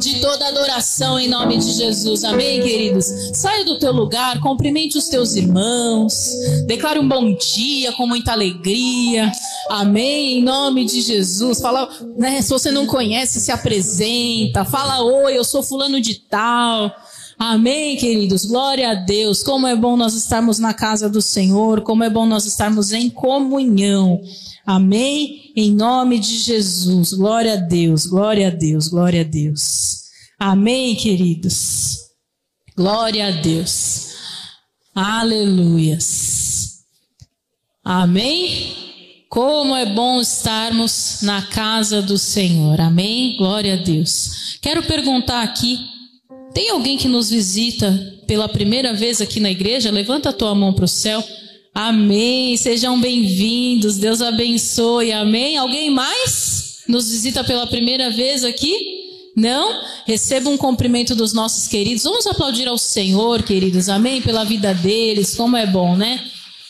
de toda adoração em nome de Jesus. Amém, queridos? Saia do teu lugar, cumprimente os teus irmãos, declare um bom dia com muita alegria. Amém, em nome de Jesus. Fala, né, se você não conhece, se apresenta. Fala, oi, eu sou fulano de tal. Amém, queridos. Glória a Deus. Como é bom nós estarmos na casa do Senhor, como é bom nós estarmos em comunhão. Amém? Em nome de Jesus. Glória a Deus, glória a Deus, glória a Deus. Amém, queridos. Glória a Deus. Aleluias. Amém? Como é bom estarmos na casa do Senhor. Amém? Glória a Deus. Quero perguntar aqui: tem alguém que nos visita pela primeira vez aqui na igreja? Levanta a tua mão para o céu. Amém. Sejam bem-vindos. Deus abençoe. Amém. Alguém mais nos visita pela primeira vez aqui? Não? Receba um cumprimento dos nossos queridos. Vamos aplaudir ao Senhor, queridos. Amém. Pela vida deles. Como é bom, né?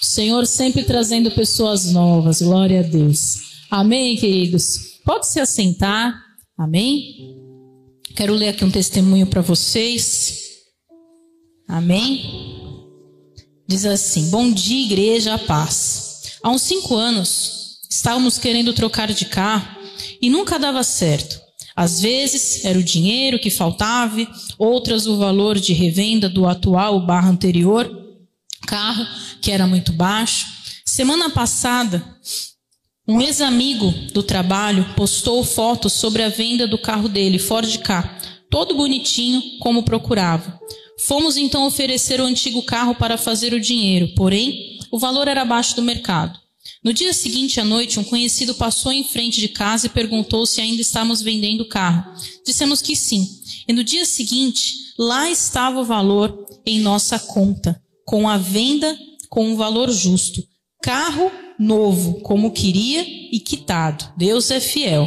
O Senhor sempre trazendo pessoas novas. Glória a Deus. Amém, queridos. Pode se assentar. Amém. Quero ler aqui um testemunho para vocês. Amém. Diz assim: Bom dia, igreja, a paz. Há uns cinco anos estávamos querendo trocar de carro e nunca dava certo. Às vezes era o dinheiro que faltava, outras o valor de revenda do atual barra anterior carro, que era muito baixo. Semana passada, um ex-amigo do trabalho postou fotos sobre a venda do carro dele, Ford K, todo bonitinho como procurava. Fomos então oferecer o antigo carro para fazer o dinheiro, porém, o valor era abaixo do mercado. No dia seguinte à noite, um conhecido passou em frente de casa e perguntou se ainda estávamos vendendo o carro. Dissemos que sim. E no dia seguinte, lá estava o valor em nossa conta, com a venda com um valor justo. Carro novo, como queria e quitado. Deus é fiel.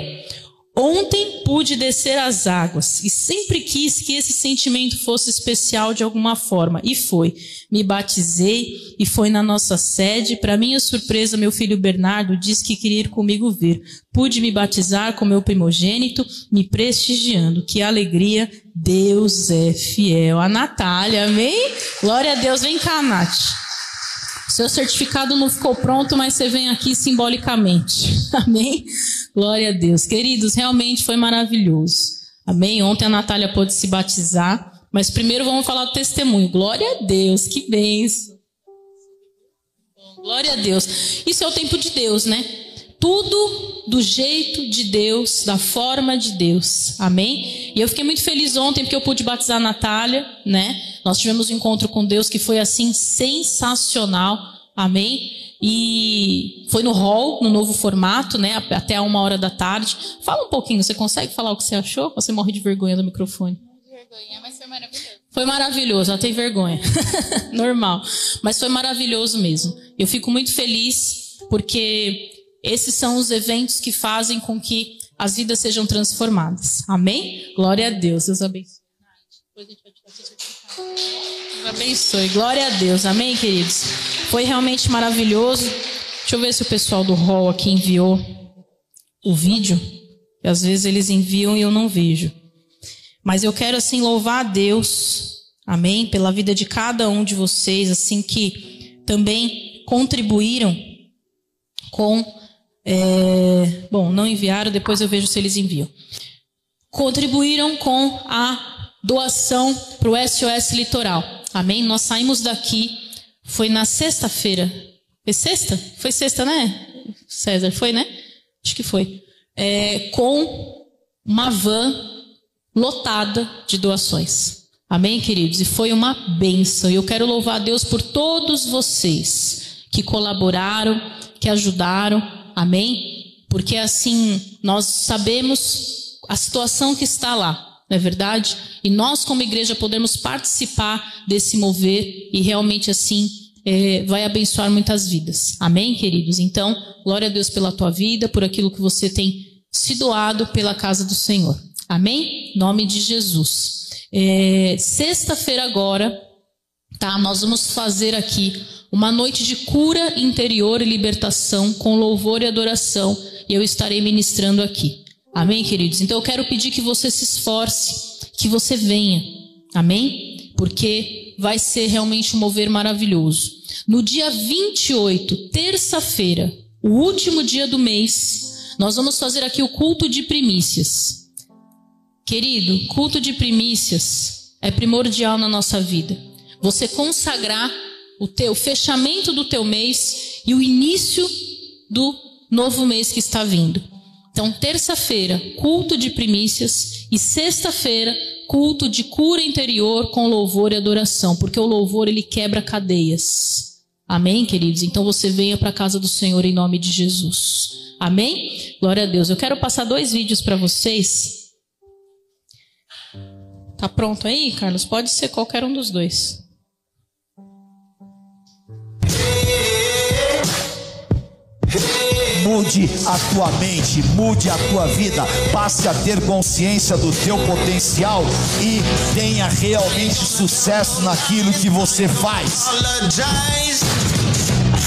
Ontem pude descer as águas e sempre quis que esse sentimento fosse especial de alguma forma e foi. Me batizei e foi na nossa sede. Para minha surpresa, meu filho Bernardo disse que queria ir comigo ver. Pude me batizar com meu primogênito, me prestigiando. Que alegria! Deus é fiel. A Natália, amém? Glória a Deus. Vem cá, Nath. Seu certificado não ficou pronto, mas você vem aqui simbolicamente. Amém? Glória a Deus. Queridos, realmente foi maravilhoso. Amém? Ontem a Natália pôde se batizar. Mas primeiro vamos falar do testemunho. Glória a Deus, que bênção. Glória a Deus. Isso é o tempo de Deus, né? Tudo do jeito de Deus, da forma de Deus. Amém? E eu fiquei muito feliz ontem porque eu pude batizar a Natália, né? Nós tivemos um encontro com Deus que foi assim sensacional. Amém? E foi no hall, no novo formato, né? Até uma hora da tarde. Fala um pouquinho, você consegue falar o que você achou? Você morre de vergonha do microfone. Vergonha, mas foi maravilhoso. Foi maravilhoso, ela tem vergonha. Normal. Mas foi maravilhoso mesmo. Eu fico muito feliz porque esses são os eventos que fazem com que as vidas sejam transformadas. Amém? Glória a Deus. Deus abençoe. Deus abençoe. Glória a Deus. Amém, queridos? Foi realmente maravilhoso. Deixa eu ver se o pessoal do hall aqui enviou o vídeo. Que às vezes eles enviam e eu não vejo. Mas eu quero assim louvar a Deus. Amém? Pela vida de cada um de vocês, assim que também contribuíram com. É, bom, não enviaram, depois eu vejo se eles enviam. Contribuíram com a doação para o SOS Litoral. Amém? Nós saímos daqui foi na sexta-feira. Foi sexta? Foi sexta, né? César, foi, né? Acho que foi. É, com uma van lotada de doações. Amém, queridos? E foi uma benção. E eu quero louvar a Deus por todos vocês que colaboraram, que ajudaram. Amém? Porque assim, nós sabemos a situação que está lá não é verdade? E nós, como igreja, podemos participar desse mover e realmente assim é, vai abençoar muitas vidas. Amém, queridos? Então, glória a Deus pela tua vida, por aquilo que você tem se doado pela casa do Senhor. Amém? Nome de Jesus. É, Sexta-feira agora, tá? Nós vamos fazer aqui uma noite de cura interior e libertação com louvor e adoração. E eu estarei ministrando aqui. Amém, queridos? Então eu quero pedir que você se esforce, que você venha. Amém? Porque vai ser realmente um mover maravilhoso. No dia 28, terça-feira, o último dia do mês, nós vamos fazer aqui o culto de primícias. Querido, culto de primícias é primordial na nossa vida. Você consagrar o teu fechamento do teu mês e o início do novo mês que está vindo. Então, terça-feira, culto de primícias e sexta-feira, culto de cura interior com louvor e adoração, porque o louvor ele quebra cadeias. Amém, queridos? Então você venha para a casa do Senhor em nome de Jesus. Amém? Glória a Deus. Eu quero passar dois vídeos para vocês. Tá pronto aí, Carlos? Pode ser qualquer um dos dois. Mude a tua mente, mude a tua vida, passe a ter consciência do teu potencial e tenha realmente sucesso naquilo que você faz.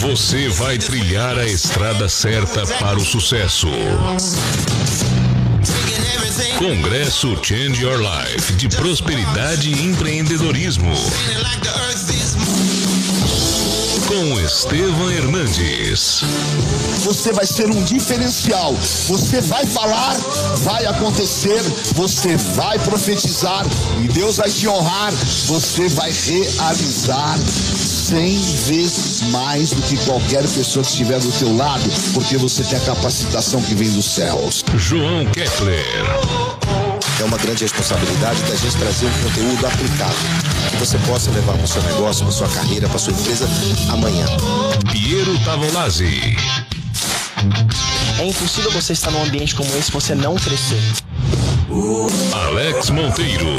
Você vai trilhar a estrada certa para o sucesso. Congresso Change Your Life de Prosperidade e Empreendedorismo com Estevam Hernandes. Você vai ser um diferencial. Você vai falar, vai acontecer, você vai profetizar e Deus vai te honrar. Você vai realizar cem vezes mais do que qualquer pessoa que estiver do teu lado, porque você tem a capacitação que vem dos céus. João Kepler. É uma grande responsabilidade da gente trazer um conteúdo aplicado que você possa levar para o seu negócio, para sua carreira, para sua empresa amanhã. Piero Tavolazzi. É impossível você estar num ambiente como esse e você não crescer. Alex Monteiro.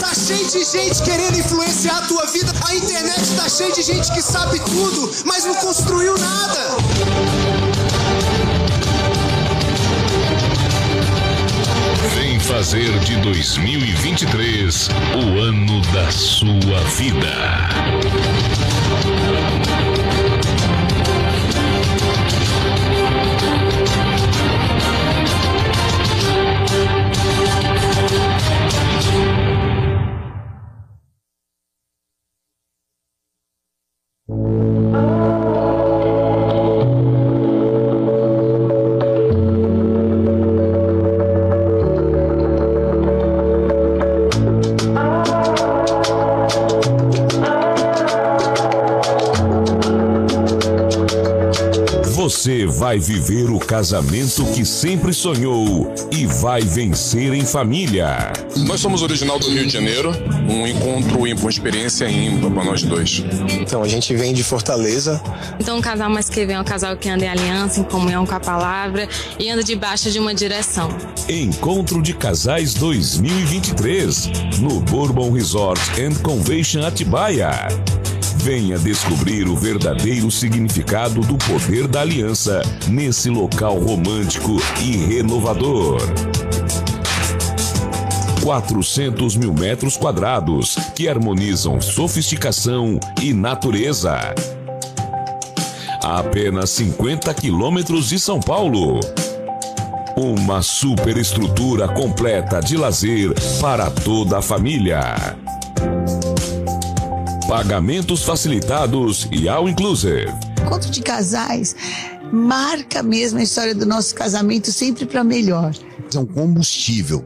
Tá cheio de gente querendo influenciar a tua vida. A internet tá cheia de gente que sabe tudo, mas não construiu nada. Fazer de 2023 o ano da sua vida. Vai viver o casamento que sempre sonhou e vai vencer em família. Nós somos original do Rio de Janeiro, um encontro ímpar, uma experiência ímpar para nós dois. Então, a gente vem de Fortaleza. Então, um casal mais que vem é um casal que anda em aliança, em comunhão com a palavra e anda debaixo de uma direção. Encontro de Casais 2023 no Bourbon Resort and Convention Atibaia. Venha descobrir o verdadeiro significado do poder da aliança nesse local romântico e renovador. 400 mil metros quadrados que harmonizam sofisticação e natureza. A apenas 50 quilômetros de São Paulo. Uma superestrutura completa de lazer para toda a família. Pagamentos facilitados e all inclusive. Encontro de casais marca mesmo a história do nosso casamento sempre para melhor. É um combustível.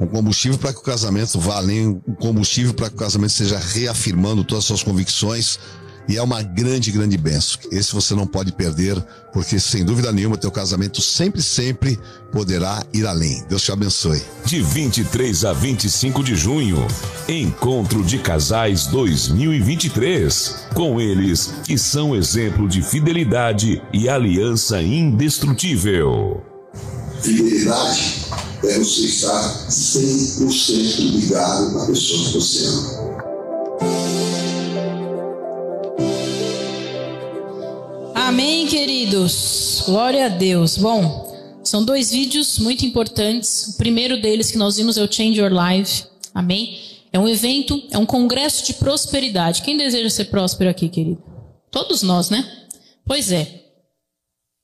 Um combustível para que o casamento vá além, um combustível para que o casamento seja reafirmando todas as suas convicções. E é uma grande, grande benção. Esse você não pode perder, porque sem dúvida nenhuma teu casamento sempre, sempre poderá ir além. Deus te abençoe. De 23 a 25 de junho, Encontro de Casais 2023. Com eles, que são exemplo de fidelidade e aliança indestrutível. Fidelidade é você estar 100% ligado na pessoa que você ama. Queridos. Glória a Deus. Bom, são dois vídeos muito importantes. O primeiro deles que nós vimos é o Change Your Life. Amém? É um evento, é um congresso de prosperidade. Quem deseja ser próspero aqui, querido? Todos nós, né? Pois é.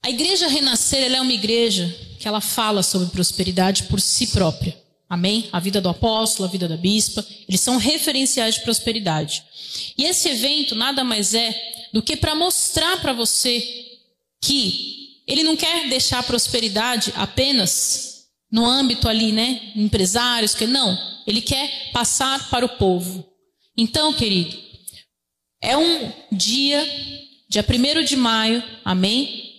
A igreja renascer, ela é uma igreja que ela fala sobre prosperidade por si própria. Amém? A vida do apóstolo, a vida da bispa, eles são referenciais de prosperidade. E esse evento nada mais é do que para mostrar para você que ele não quer deixar a prosperidade apenas no âmbito ali, né, empresários, que não, ele quer passar para o povo. Então, querido, é um dia, dia 1 de maio, amém?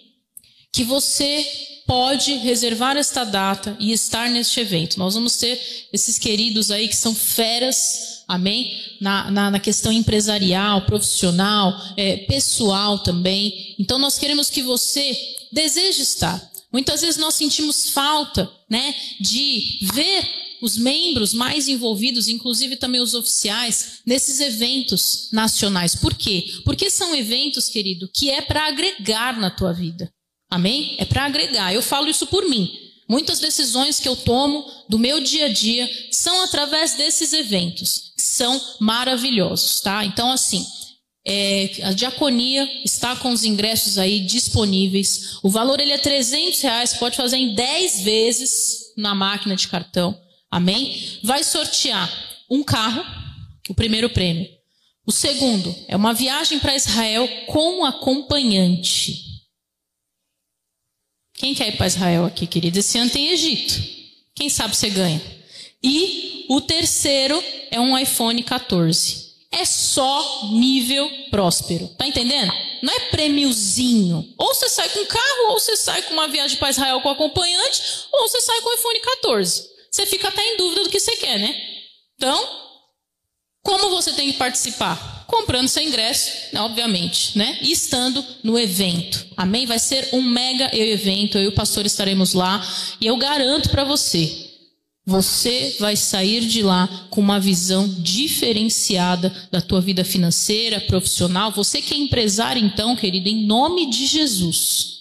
Que você pode reservar esta data e estar neste evento. Nós vamos ter esses queridos aí que são feras, amém? Na, na, na questão empresarial, profissional, é, pessoal também. Então nós queremos que você deseje estar. Muitas vezes nós sentimos falta, né, de ver os membros mais envolvidos, inclusive também os oficiais, nesses eventos nacionais. Por quê? Porque são eventos, querido, que é para agregar na tua vida. Amém? É para agregar. Eu falo isso por mim. Muitas decisões que eu tomo do meu dia a dia são através desses eventos. São maravilhosos, tá? Então, assim, é, a diaconia está com os ingressos aí disponíveis. O valor ele é 300 reais, pode fazer em 10 vezes na máquina de cartão. Amém? Vai sortear um carro, o primeiro prêmio. O segundo é uma viagem para Israel com acompanhante. Quem quer ir para Israel aqui, querido? Esse ano tem Egito. Quem sabe você ganha. E o terceiro é um iPhone 14. É só nível próspero. Tá entendendo? Não é prêmiozinho. Ou você sai com carro, ou você sai com uma viagem para Israel com acompanhante, ou você sai com o iPhone 14. Você fica até em dúvida do que você quer, né? Então, como você tem que participar? comprando seu ingresso, obviamente, né? E estando no evento. Amém? Vai ser um mega evento. Eu e o pastor estaremos lá. E eu garanto para você, você vai sair de lá com uma visão diferenciada da tua vida financeira, profissional. Você que é empresário, então, querido, em nome de Jesus,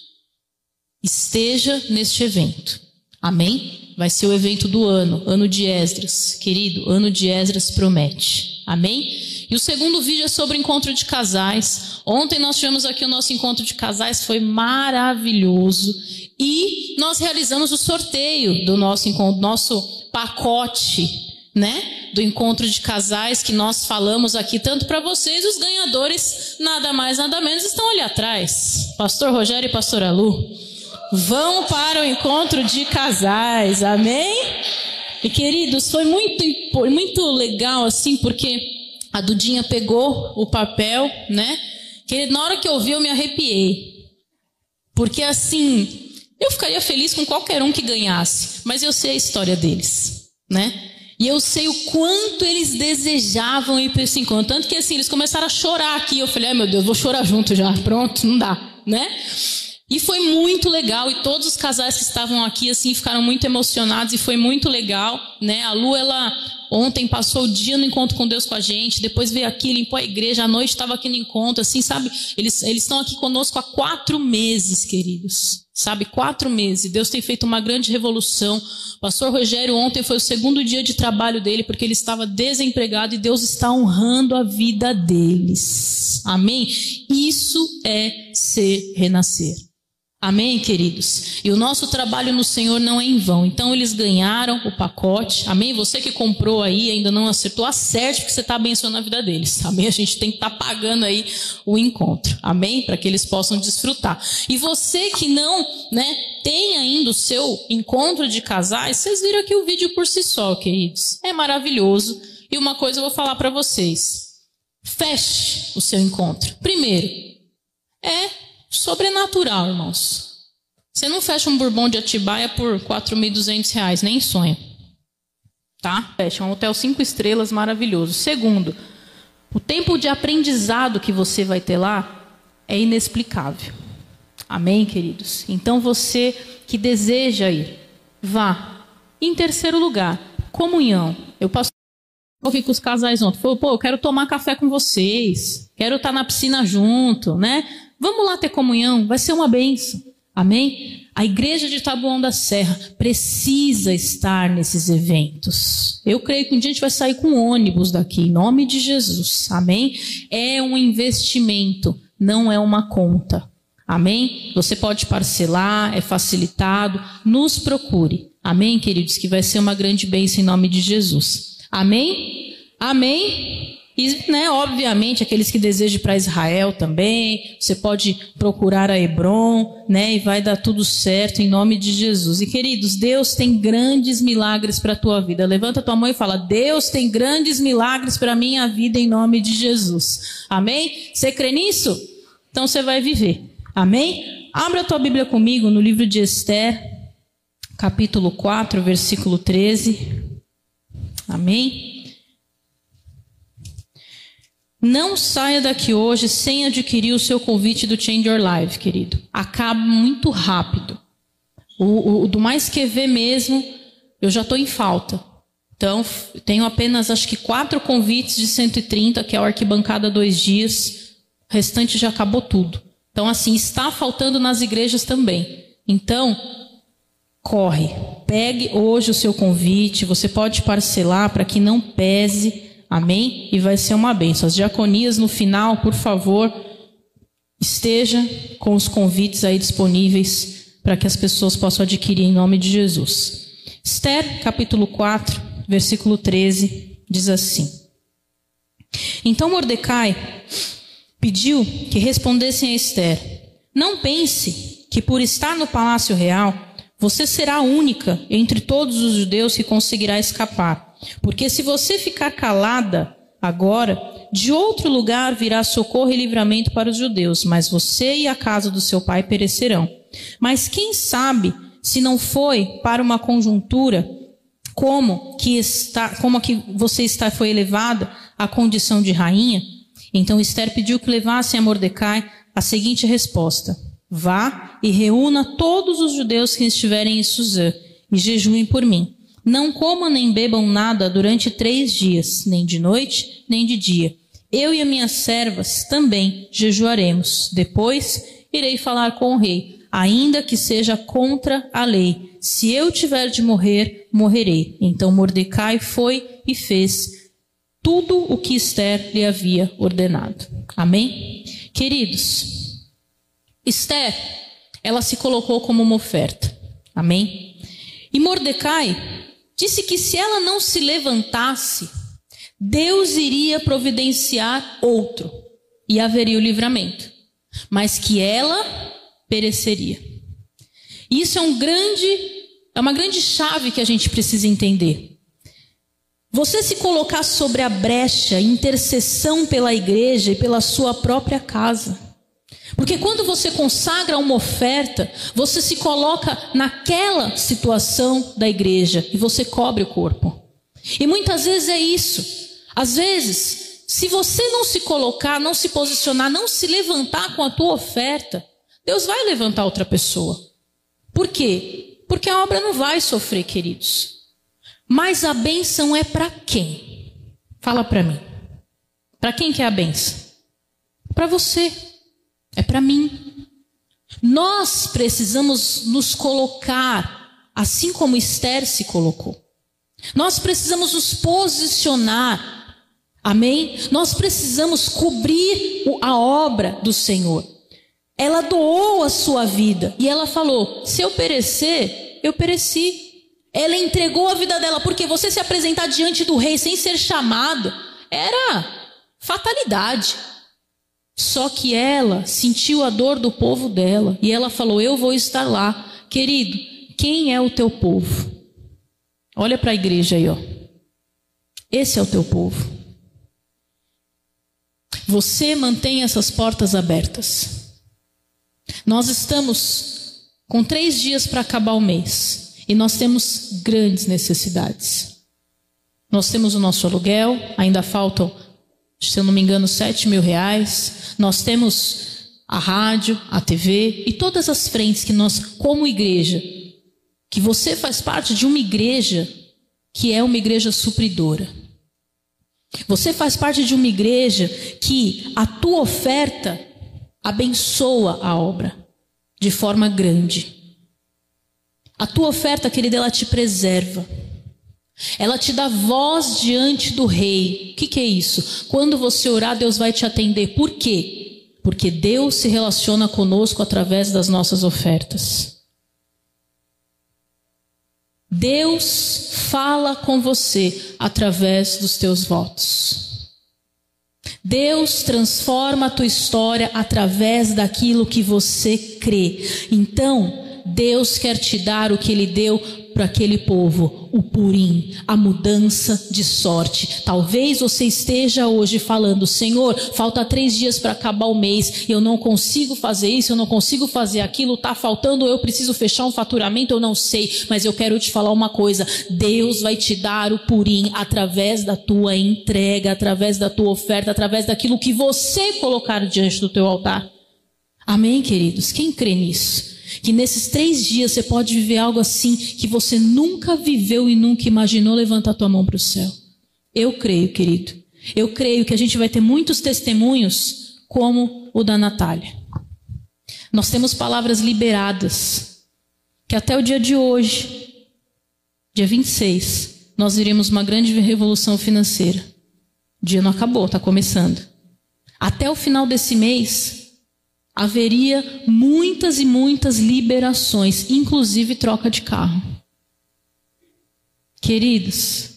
esteja neste evento. Amém? Vai ser o evento do ano, ano de Esdras. Querido, ano de Esdras promete. Amém? E o segundo vídeo é sobre encontro de casais. Ontem nós tivemos aqui o nosso encontro de casais, foi maravilhoso. E nós realizamos o sorteio do nosso encontro, nosso pacote, né? Do encontro de casais que nós falamos aqui tanto para vocês, os ganhadores, nada mais, nada menos, estão ali atrás. Pastor Rogério e Pastor Alu. Vão para o encontro de casais, amém? E queridos, foi muito, muito legal assim, porque a Dudinha pegou o papel, né? Que na hora que eu vi eu me arrepiei. Porque assim, eu ficaria feliz com qualquer um que ganhasse, mas eu sei a história deles, né? E eu sei o quanto eles desejavam ir para esse encontro. Tanto que assim, eles começaram a chorar aqui. Eu falei, ai meu Deus, vou chorar junto já. Pronto, não dá, né? E foi muito legal. E todos os casais que estavam aqui, assim, ficaram muito emocionados. E foi muito legal, né? A Lu, ela Ontem passou o dia no encontro com Deus com a gente, depois veio aqui, limpou a igreja, à noite estava aqui no encontro, assim, sabe? Eles, estão aqui conosco há quatro meses, queridos. Sabe, quatro meses. Deus tem feito uma grande revolução. O pastor Rogério ontem foi o segundo dia de trabalho dele, porque ele estava desempregado e Deus está honrando a vida deles. Amém? Isso é ser renascer. Amém, queridos? E o nosso trabalho no Senhor não é em vão. Então, eles ganharam o pacote. Amém? Você que comprou aí ainda não acertou, acerte porque você está abençoando a vida deles. Amém? A gente tem que estar tá pagando aí o encontro. Amém? Para que eles possam desfrutar. E você que não né, tem ainda o seu encontro de casais, vocês viram aqui o vídeo por si só, queridos. É maravilhoso. E uma coisa eu vou falar para vocês. Feche o seu encontro. Primeiro, é sobrenatural, irmãos. Você não fecha um bourbon de Atibaia por 4.200 reais, nem sonha. Tá? Fecha um hotel cinco estrelas maravilhoso. Segundo, o tempo de aprendizado que você vai ter lá é inexplicável. Amém, queridos? Então você que deseja ir, vá. Em terceiro lugar, comunhão. Eu passo com os casais ontem. Falou, pô, eu quero tomar café com vocês. Quero estar na piscina junto, né? Vamos lá ter comunhão, vai ser uma benção. Amém? A igreja de Taboão da Serra precisa estar nesses eventos. Eu creio que um dia a gente vai sair com ônibus daqui, em nome de Jesus. Amém? É um investimento, não é uma conta. Amém? Você pode parcelar, é facilitado. Nos procure. Amém, queridos? Que vai ser uma grande bênção em nome de Jesus. Amém? Amém? E, né, obviamente, aqueles que desejam para Israel também, você pode procurar a Hebron, né, e vai dar tudo certo em nome de Jesus. E queridos, Deus tem grandes milagres para a tua vida. Levanta tua mão e fala: Deus tem grandes milagres para a minha vida em nome de Jesus. Amém? Você crê nisso? Então você vai viver. Amém? Abra a tua Bíblia comigo no livro de Esther, capítulo 4, versículo 13. Amém? Não saia daqui hoje sem adquirir o seu convite do Change Your Life, querido. Acaba muito rápido. O, o do mais que ver mesmo, eu já estou em falta. Então, tenho apenas acho que quatro convites de 130, que é a arquibancada dois dias. O restante já acabou tudo. Então, assim, está faltando nas igrejas também. Então, corre. Pegue hoje o seu convite. Você pode parcelar para que não pese. Amém? E vai ser uma bênção. As diaconias no final, por favor, esteja com os convites aí disponíveis para que as pessoas possam adquirir em nome de Jesus. Esther, capítulo 4, versículo 13, diz assim: Então Mordecai pediu que respondessem a Esther: Não pense que por estar no palácio real, você será a única entre todos os judeus que conseguirá escapar. Porque se você ficar calada agora, de outro lugar virá socorro e livramento para os judeus, mas você e a casa do seu pai perecerão. Mas quem sabe se não foi para uma conjuntura como que está, como que você está foi elevada à condição de rainha? Então Esther pediu que levassem a Mordecai a seguinte resposta: Vá e reúna todos os judeus que estiverem em Suzã e jejuem por mim. Não comam nem bebam nada durante três dias, nem de noite, nem de dia. Eu e as minhas servas também jejuaremos. Depois irei falar com o rei, ainda que seja contra a lei. Se eu tiver de morrer, morrerei. Então Mordecai foi e fez tudo o que Esther lhe havia ordenado. Amém? Queridos, Esther, ela se colocou como uma oferta. Amém? E Mordecai disse que se ela não se levantasse, Deus iria providenciar outro e haveria o livramento, mas que ela pereceria. Isso é um grande, é uma grande chave que a gente precisa entender. Você se colocar sobre a brecha, intercessão pela igreja e pela sua própria casa. Porque quando você consagra uma oferta, você se coloca naquela situação da igreja e você cobre o corpo. E muitas vezes é isso. Às vezes, se você não se colocar, não se posicionar, não se levantar com a tua oferta, Deus vai levantar outra pessoa. Por quê? Porque a obra não vai sofrer, queridos. Mas a benção é para quem? Fala para mim. Para quem que é a benção? Para você. É para mim. Nós precisamos nos colocar, assim como Esther se colocou. Nós precisamos nos posicionar. Amém? Nós precisamos cobrir a obra do Senhor. Ela doou a sua vida e ela falou: se eu perecer, eu pereci. Ela entregou a vida dela, porque você se apresentar diante do rei sem ser chamado era fatalidade. Só que ela sentiu a dor do povo dela e ela falou: Eu vou estar lá. Querido, quem é o teu povo? Olha para a igreja aí, ó. Esse é o teu povo. Você mantém essas portas abertas. Nós estamos com três dias para acabar o mês e nós temos grandes necessidades. Nós temos o nosso aluguel, ainda faltam se eu não me engano, 7 mil reais. Nós temos a rádio, a TV e todas as frentes que nós, como igreja, que você faz parte de uma igreja que é uma igreja supridora. Você faz parte de uma igreja que a tua oferta abençoa a obra de forma grande. A tua oferta, querida, ela te preserva. Ela te dá voz diante do rei. O que, que, é isso? Quando você orar, Deus vai te atender. Por quê? Porque Deus se relaciona conosco através das nossas ofertas. Deus fala com você através dos teus votos. Deus transforma a tua história através daquilo que você crê. Então, Deus quer te dar o que Ele deu para aquele povo, o purim, a mudança de sorte. Talvez você esteja hoje falando, Senhor, falta três dias para acabar o mês, eu não consigo fazer isso, eu não consigo fazer aquilo, está faltando, eu preciso fechar um faturamento, eu não sei, mas eu quero te falar uma coisa: Deus vai te dar o purim através da tua entrega, através da tua oferta, através daquilo que você colocar diante do teu altar. Amém, queridos? Quem crê nisso? Que nesses três dias você pode viver algo assim que você nunca viveu e nunca imaginou. Levanta a tua mão para o céu. Eu creio, querido. Eu creio que a gente vai ter muitos testemunhos como o da Natália. Nós temos palavras liberadas que até o dia de hoje, dia 26, nós iremos uma grande revolução financeira. O dia não acabou, está começando. Até o final desse mês, haveria muitas e muitas liberações, inclusive troca de carro. Queridos,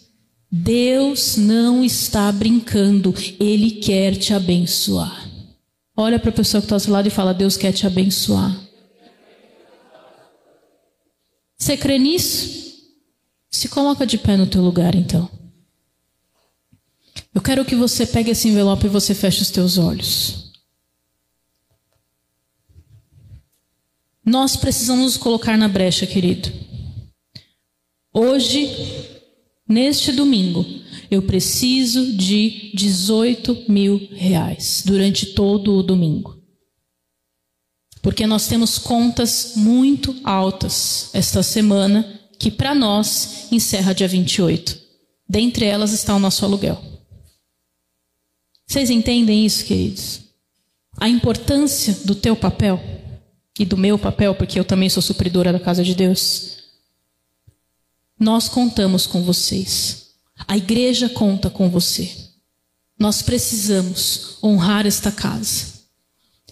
Deus não está brincando, Ele quer te abençoar. Olha para a pessoa que está ao seu lado e fala: Deus quer te abençoar. Você crê nisso? Se coloca de pé no teu lugar, então. Eu quero que você pegue esse envelope e você feche os teus olhos. Nós precisamos nos colocar na brecha, querido. Hoje, neste domingo, eu preciso de 18 mil reais durante todo o domingo. Porque nós temos contas muito altas esta semana, que para nós encerra dia 28. Dentre elas está o nosso aluguel. Vocês entendem isso, queridos? A importância do teu papel? E do meu papel, porque eu também sou supridora da casa de Deus. Nós contamos com vocês. A igreja conta com você. Nós precisamos honrar esta casa.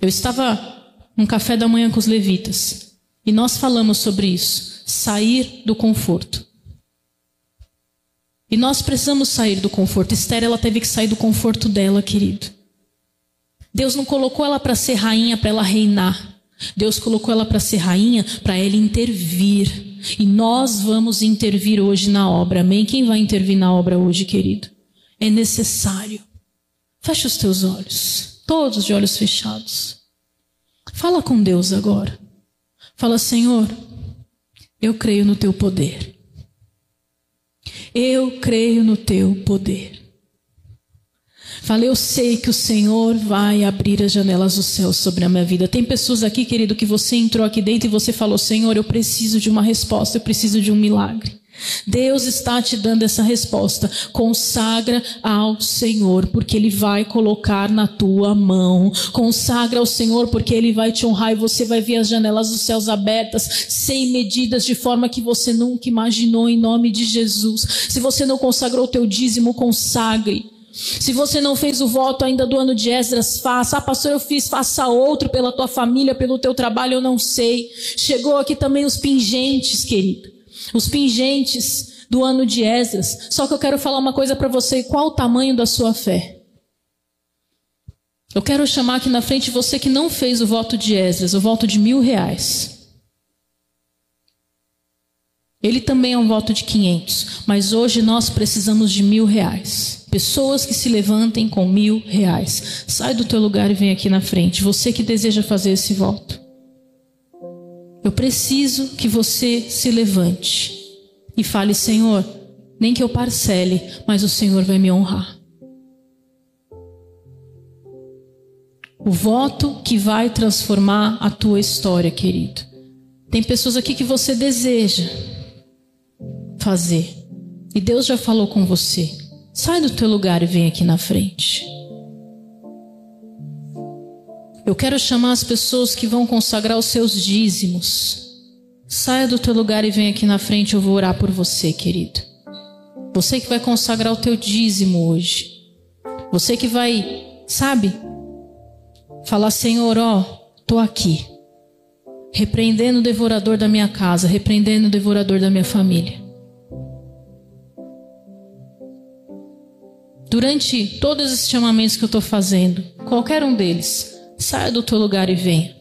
Eu estava num café da manhã com os levitas e nós falamos sobre isso, sair do conforto. E nós precisamos sair do conforto. Esther, ela teve que sair do conforto dela, querido. Deus não colocou ela para ser rainha, para ela reinar. Deus colocou ela para ser rainha, para ela intervir. E nós vamos intervir hoje na obra. Amém? Quem vai intervir na obra hoje, querido? É necessário. Feche os teus olhos, todos de olhos fechados. Fala com Deus agora. Fala, Senhor, eu creio no teu poder. Eu creio no teu poder. Falei, eu sei que o Senhor vai abrir as janelas do céu sobre a minha vida. Tem pessoas aqui, querido, que você entrou aqui dentro e você falou: Senhor, eu preciso de uma resposta, eu preciso de um milagre. Deus está te dando essa resposta. Consagra ao Senhor, porque Ele vai colocar na tua mão. Consagra ao Senhor, porque Ele vai te honrar e você vai ver as janelas dos céus abertas, sem medidas, de forma que você nunca imaginou, em nome de Jesus. Se você não consagrou o teu dízimo, consagre. Se você não fez o voto ainda do ano de Esdras, faça. Ah, pastor, eu fiz, faça outro pela tua família, pelo teu trabalho, eu não sei. Chegou aqui também os pingentes, querido. Os pingentes do ano de Esdras. Só que eu quero falar uma coisa para você. Qual o tamanho da sua fé? Eu quero chamar aqui na frente você que não fez o voto de Esdras, o voto de mil reais. Ele também é um voto de 500, mas hoje nós precisamos de mil reais. Pessoas que se levantem com mil reais. Sai do teu lugar e vem aqui na frente. Você que deseja fazer esse voto. Eu preciso que você se levante e fale: Senhor, nem que eu parcele, mas o Senhor vai me honrar. O voto que vai transformar a tua história, querido. Tem pessoas aqui que você deseja fazer. E Deus já falou com você. Sai do teu lugar e vem aqui na frente. Eu quero chamar as pessoas que vão consagrar os seus dízimos. Saia do teu lugar e vem aqui na frente, eu vou orar por você, querido. Você que vai consagrar o teu dízimo hoje. Você que vai, sabe, Falar, Senhor, ó, tô aqui. Repreendendo o devorador da minha casa, repreendendo o devorador da minha família. Durante todos esses chamamentos que eu estou fazendo, qualquer um deles, saia do teu lugar e venha.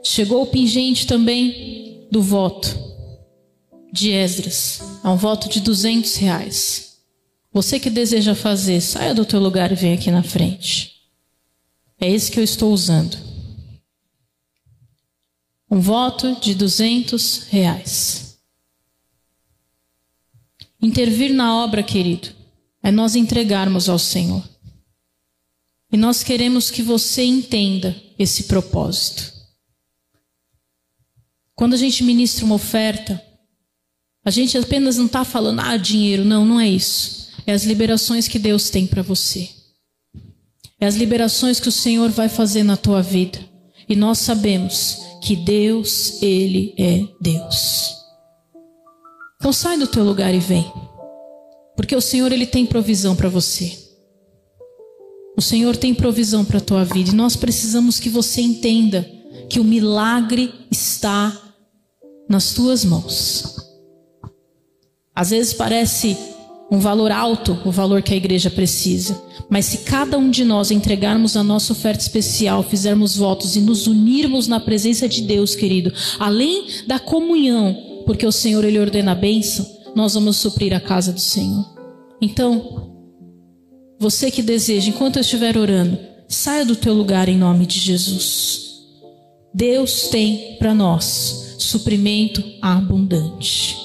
Chegou o pingente também do voto de Esdras. É um voto de 200 reais. Você que deseja fazer, saia do teu lugar e venha aqui na frente. É esse que eu estou usando. Um voto de 200 reais. Intervir na obra, querido, é nós entregarmos ao Senhor. E nós queremos que você entenda esse propósito. Quando a gente ministra uma oferta, a gente apenas não está falando, ah, dinheiro. Não, não é isso. É as liberações que Deus tem para você. É as liberações que o Senhor vai fazer na tua vida. E nós sabemos que Deus, Ele é Deus. Então sai do teu lugar e vem. Porque o Senhor, Ele tem provisão para você. O Senhor tem provisão para a tua vida. E nós precisamos que você entenda que o milagre está nas tuas mãos. Às vezes parece um valor alto o valor que a igreja precisa, mas se cada um de nós entregarmos a nossa oferta especial, fizermos votos e nos unirmos na presença de Deus, querido, além da comunhão, porque o Senhor ele ordena a bênção, nós vamos suprir a casa do Senhor. Então, você que deseja, enquanto eu estiver orando, saia do teu lugar em nome de Jesus. Deus tem para nós suprimento abundante,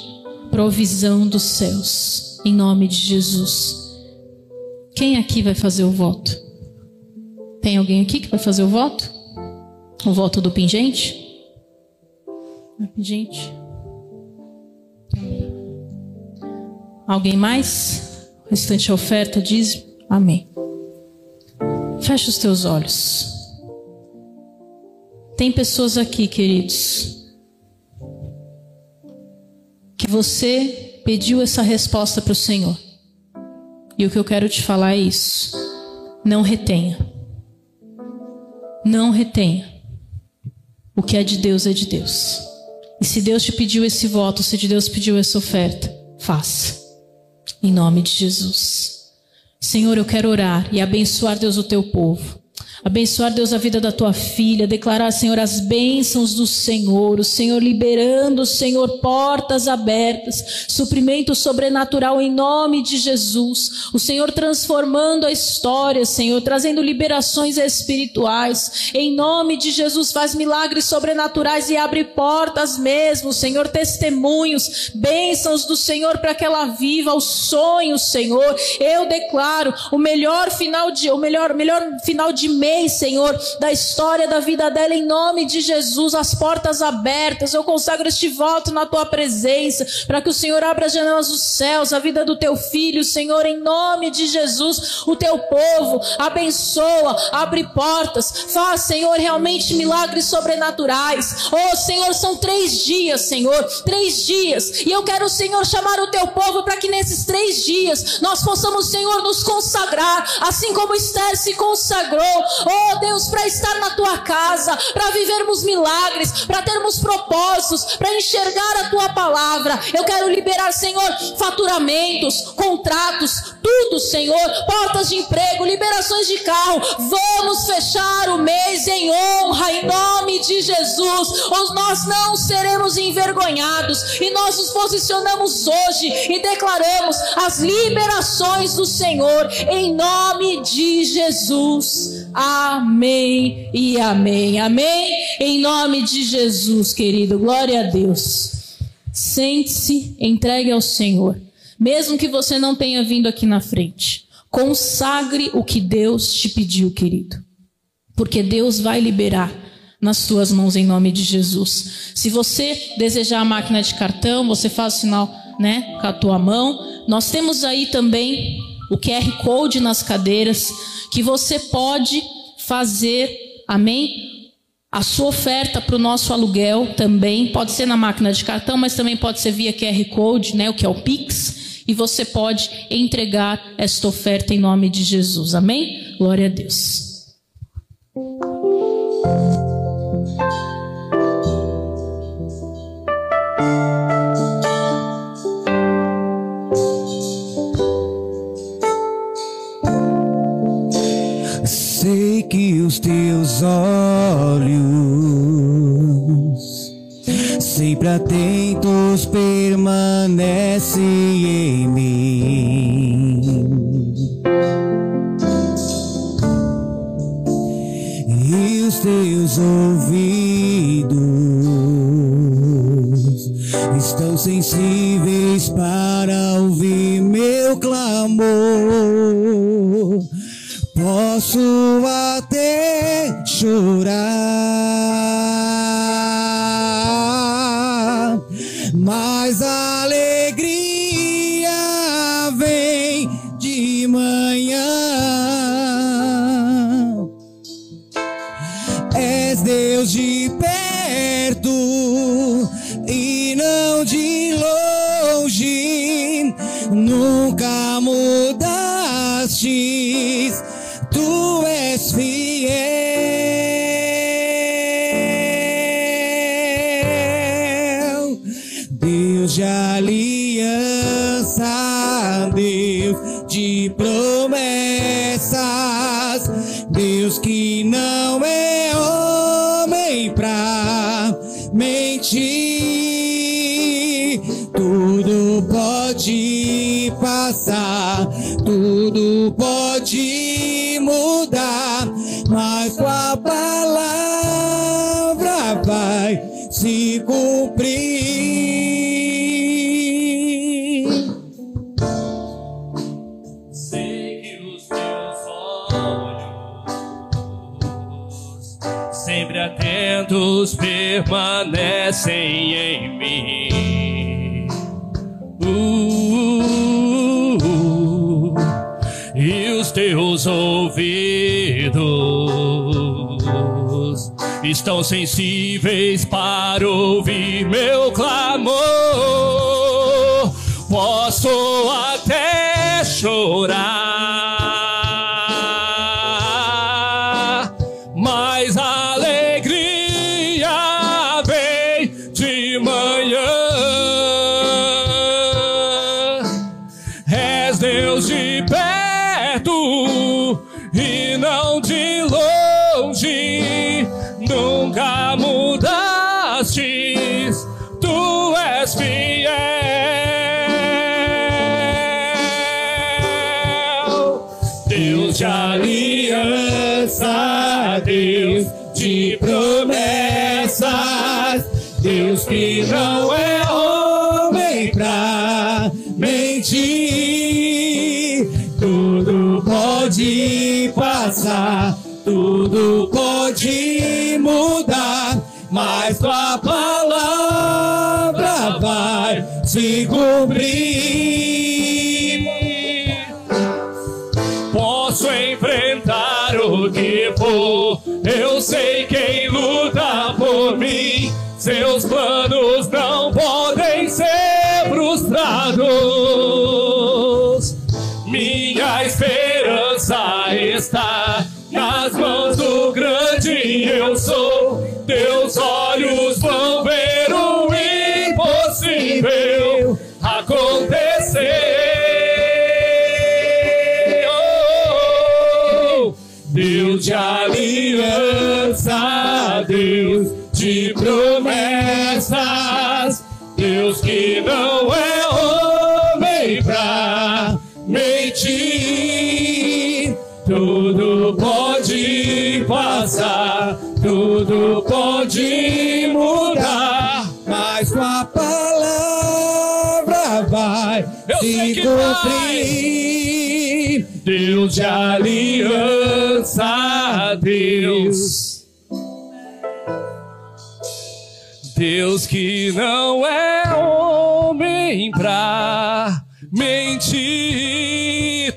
provisão dos céus, em nome de Jesus. Quem aqui vai fazer o voto? Tem alguém aqui que vai fazer o voto? O voto do pingente? Pingente. Alguém mais? Restante oferta diz amém. Feche os teus olhos. Tem pessoas aqui, queridos, que você pediu essa resposta para o Senhor. E o que eu quero te falar é isso. Não retenha. Não retenha. O que é de Deus é de Deus. E se Deus te pediu esse voto, se de Deus pediu essa oferta, faça. Em nome de Jesus. Senhor, eu quero orar e abençoar, Deus, o teu povo. Abençoar, Deus, a vida da tua filha. Declarar, Senhor, as bênçãos do Senhor. O Senhor liberando, Senhor, portas abertas. Suprimento sobrenatural em nome de Jesus. O Senhor transformando a história, Senhor. Trazendo liberações espirituais. Em nome de Jesus, faz milagres sobrenaturais e abre portas mesmo, Senhor. Testemunhos, bênçãos do Senhor para que ela viva os sonhos, Senhor. Eu declaro o melhor final de, o melhor, melhor final de mês Senhor, da história da vida dela, em nome de Jesus, as portas abertas. Eu consagro este voto na tua presença, para que o Senhor abra as janelas dos céus, a vida do teu filho, Senhor, em nome de Jesus, o teu povo, abençoa, abre portas, faz, Senhor, realmente milagres sobrenaturais. Oh, Senhor, são três dias, Senhor, três dias, e eu quero, Senhor, chamar o teu povo para que nesses três dias nós possamos, Senhor, nos consagrar, assim como Esther se consagrou, Oh Deus, para estar na tua casa, para vivermos milagres, para termos propósitos, para enxergar a tua palavra. Eu quero liberar, Senhor, faturamentos, contratos, tudo, Senhor, portas de emprego, liberações de carro. Vamos fechar o mês em honra, em nome de Jesus. Nós não seremos envergonhados e nós nos posicionamos hoje e declaramos as liberações do Senhor em nome de Jesus. Amém e amém. Amém. Em nome de Jesus, querido. Glória a Deus. Sente-se, entregue ao Senhor. Mesmo que você não tenha vindo aqui na frente. Consagre o que Deus te pediu, querido. Porque Deus vai liberar nas suas mãos em nome de Jesus. Se você desejar a máquina de cartão, você faz o sinal, né, com a tua mão. Nós temos aí também o QR Code nas cadeiras que você pode fazer, amém? A sua oferta para o nosso aluguel também pode ser na máquina de cartão, mas também pode ser via QR Code, né? O que é o Pix. E você pode entregar esta oferta em nome de Jesus. Amém? Glória a Deus. palavra vai se cumprir. Posso enfrentar o que for, eu sei. Não é homem pra mentir.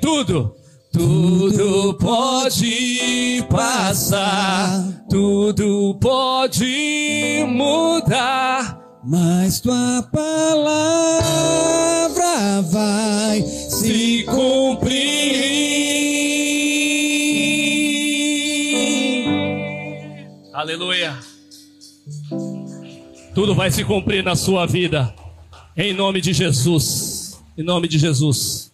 Tudo. Tudo pode passar, tudo pode mudar, mas tua palavra vai se cumprir. Aleluia tudo vai se cumprir na sua vida. Em nome de Jesus. Em nome de Jesus.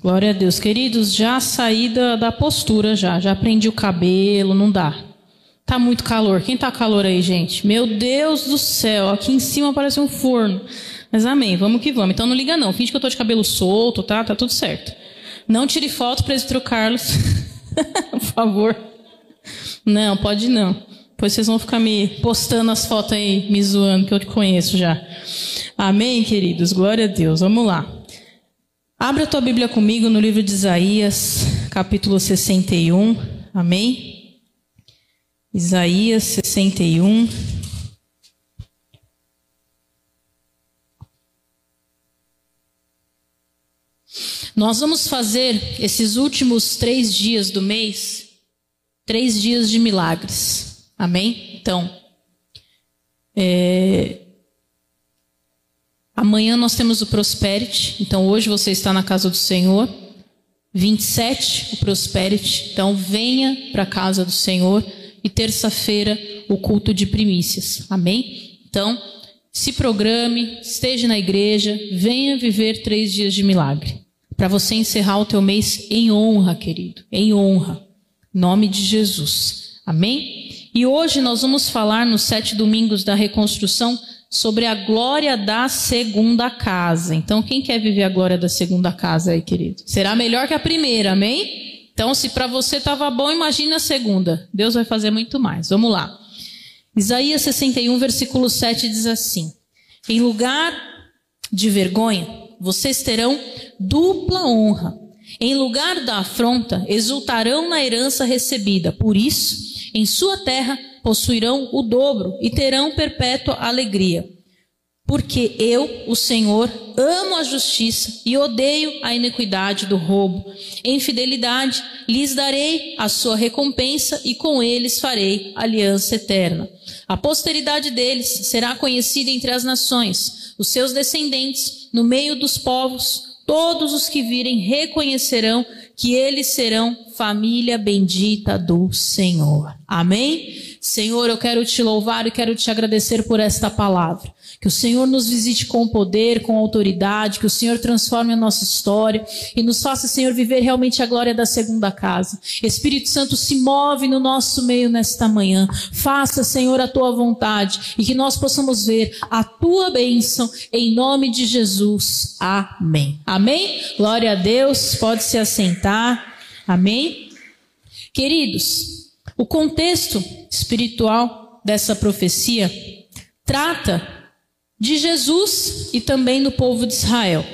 Glória a Deus, queridos, já saí da, da postura já, já prendi o cabelo, não dá. Tá muito calor. Quem tá calor aí, gente? Meu Deus do céu, aqui em cima parece um forno. Mas amém, vamos que vamos. Então não liga não. Finge que eu tô de cabelo solto, tá? Tá tudo certo. Não tire foto, presbítero Carlos. Por favor. Não, pode não. Pois vocês vão ficar me postando as fotos aí, me zoando, que eu te conheço já. Amém, queridos? Glória a Deus. Vamos lá. Abra a tua Bíblia comigo no livro de Isaías, capítulo 61. Amém? Isaías 61. Nós vamos fazer esses últimos três dias do mês, três dias de milagres. Amém? Então, é, amanhã nós temos o Prosperity. Então, hoje você está na casa do Senhor. 27, o Prosperity. Então, venha para a casa do Senhor. E terça-feira, o culto de primícias. Amém? Então, se programe, esteja na igreja, venha viver três dias de milagre para você encerrar o teu mês em honra, querido, em honra. Nome de Jesus. Amém? E hoje nós vamos falar nos sete domingos da reconstrução sobre a glória da segunda casa. Então, quem quer viver a glória da segunda casa aí, querido? Será melhor que a primeira, amém? Então, se para você estava bom, imagine a segunda. Deus vai fazer muito mais. Vamos lá. Isaías 61, versículo 7 diz assim: Em lugar de vergonha, vocês terão dupla honra. Em lugar da afronta, exultarão na herança recebida. Por isso, em sua terra possuirão o dobro e terão perpétua alegria. Porque eu, o Senhor, amo a justiça e odeio a iniquidade do roubo. Em fidelidade lhes darei a sua recompensa e com eles farei aliança eterna. A posteridade deles será conhecida entre as nações, os seus descendentes no meio dos povos Todos os que virem reconhecerão que eles serão família bendita do Senhor. Amém? Senhor, eu quero te louvar e quero te agradecer por esta palavra. Que o Senhor nos visite com poder, com autoridade, que o Senhor transforme a nossa história e nos faça, Senhor, viver realmente a glória da segunda casa. Espírito Santo, se move no nosso meio nesta manhã. Faça, Senhor, a tua vontade e que nós possamos ver a tua bênção em nome de Jesus. Amém. Amém? Glória a Deus. Pode se assentar. Amém? Queridos, o contexto espiritual dessa profecia trata de Jesus e também do povo de Israel.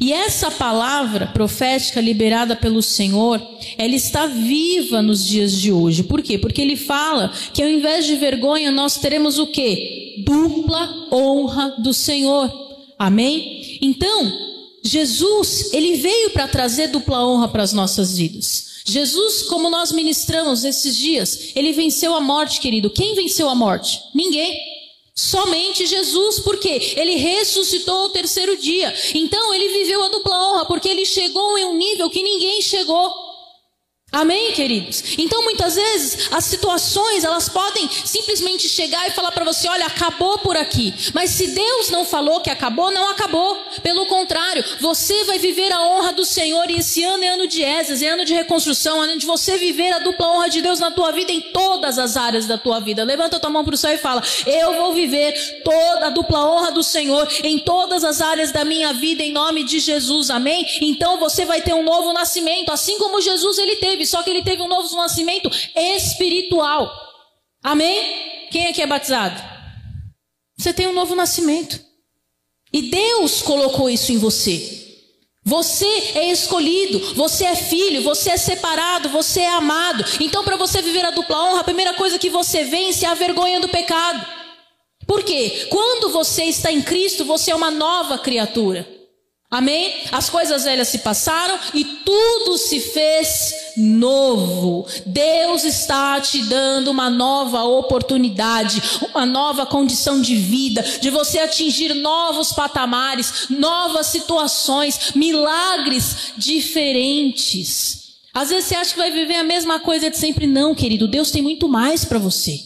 E essa palavra profética liberada pelo Senhor, ela está viva nos dias de hoje. Por quê? Porque ele fala que ao invés de vergonha, nós teremos o quê? Dupla honra do Senhor. Amém? Então, Jesus, ele veio para trazer dupla honra para as nossas vidas. Jesus, como nós ministramos esses dias, ele venceu a morte, querido. Quem venceu a morte? Ninguém. Somente Jesus, porque ele ressuscitou ao terceiro dia. Então ele viveu a dupla honra, porque ele chegou em um nível que ninguém chegou. Amém, queridos? Então, muitas vezes, as situações, elas podem simplesmente chegar e falar para você, olha, acabou por aqui. Mas se Deus não falou que acabou, não acabou. Pelo contrário, você vai viver a honra do Senhor e esse ano é ano de Esas, é ano de reconstrução, é ano de você viver a dupla honra de Deus na tua vida, em todas as áreas da tua vida. Levanta tua mão para o céu e fala, eu vou viver toda a dupla honra do Senhor em todas as áreas da minha vida, em nome de Jesus. Amém? Então, você vai ter um novo nascimento, assim como Jesus ele teve só que ele teve um novo nascimento espiritual. Amém? Quem aqui é batizado? Você tem um novo nascimento. E Deus colocou isso em você. Você é escolhido, você é filho, você é separado, você é amado. Então, para você viver a dupla honra, a primeira coisa que você vence é a vergonha do pecado. Por quê? Quando você está em Cristo, você é uma nova criatura. Amém? As coisas velhas se passaram e tudo se fez novo. Deus está te dando uma nova oportunidade, uma nova condição de vida, de você atingir novos patamares, novas situações, milagres diferentes. Às vezes você acha que vai viver a mesma coisa de sempre. Não, querido. Deus tem muito mais para você.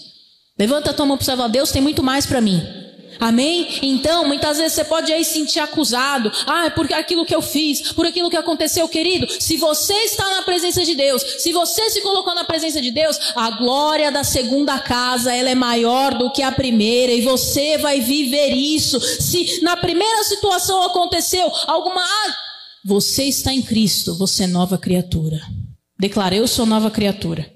Levanta a tua mão para o Deus tem muito mais para mim. Amém? Então, muitas vezes você pode aí se sentir acusado. Ah, é por aquilo que eu fiz, por aquilo que aconteceu, querido. Se você está na presença de Deus, se você se colocou na presença de Deus, a glória da segunda casa, ela é maior do que a primeira e você vai viver isso. Se na primeira situação aconteceu alguma, ah, você está em Cristo, você é nova criatura. Declara, eu sou nova criatura.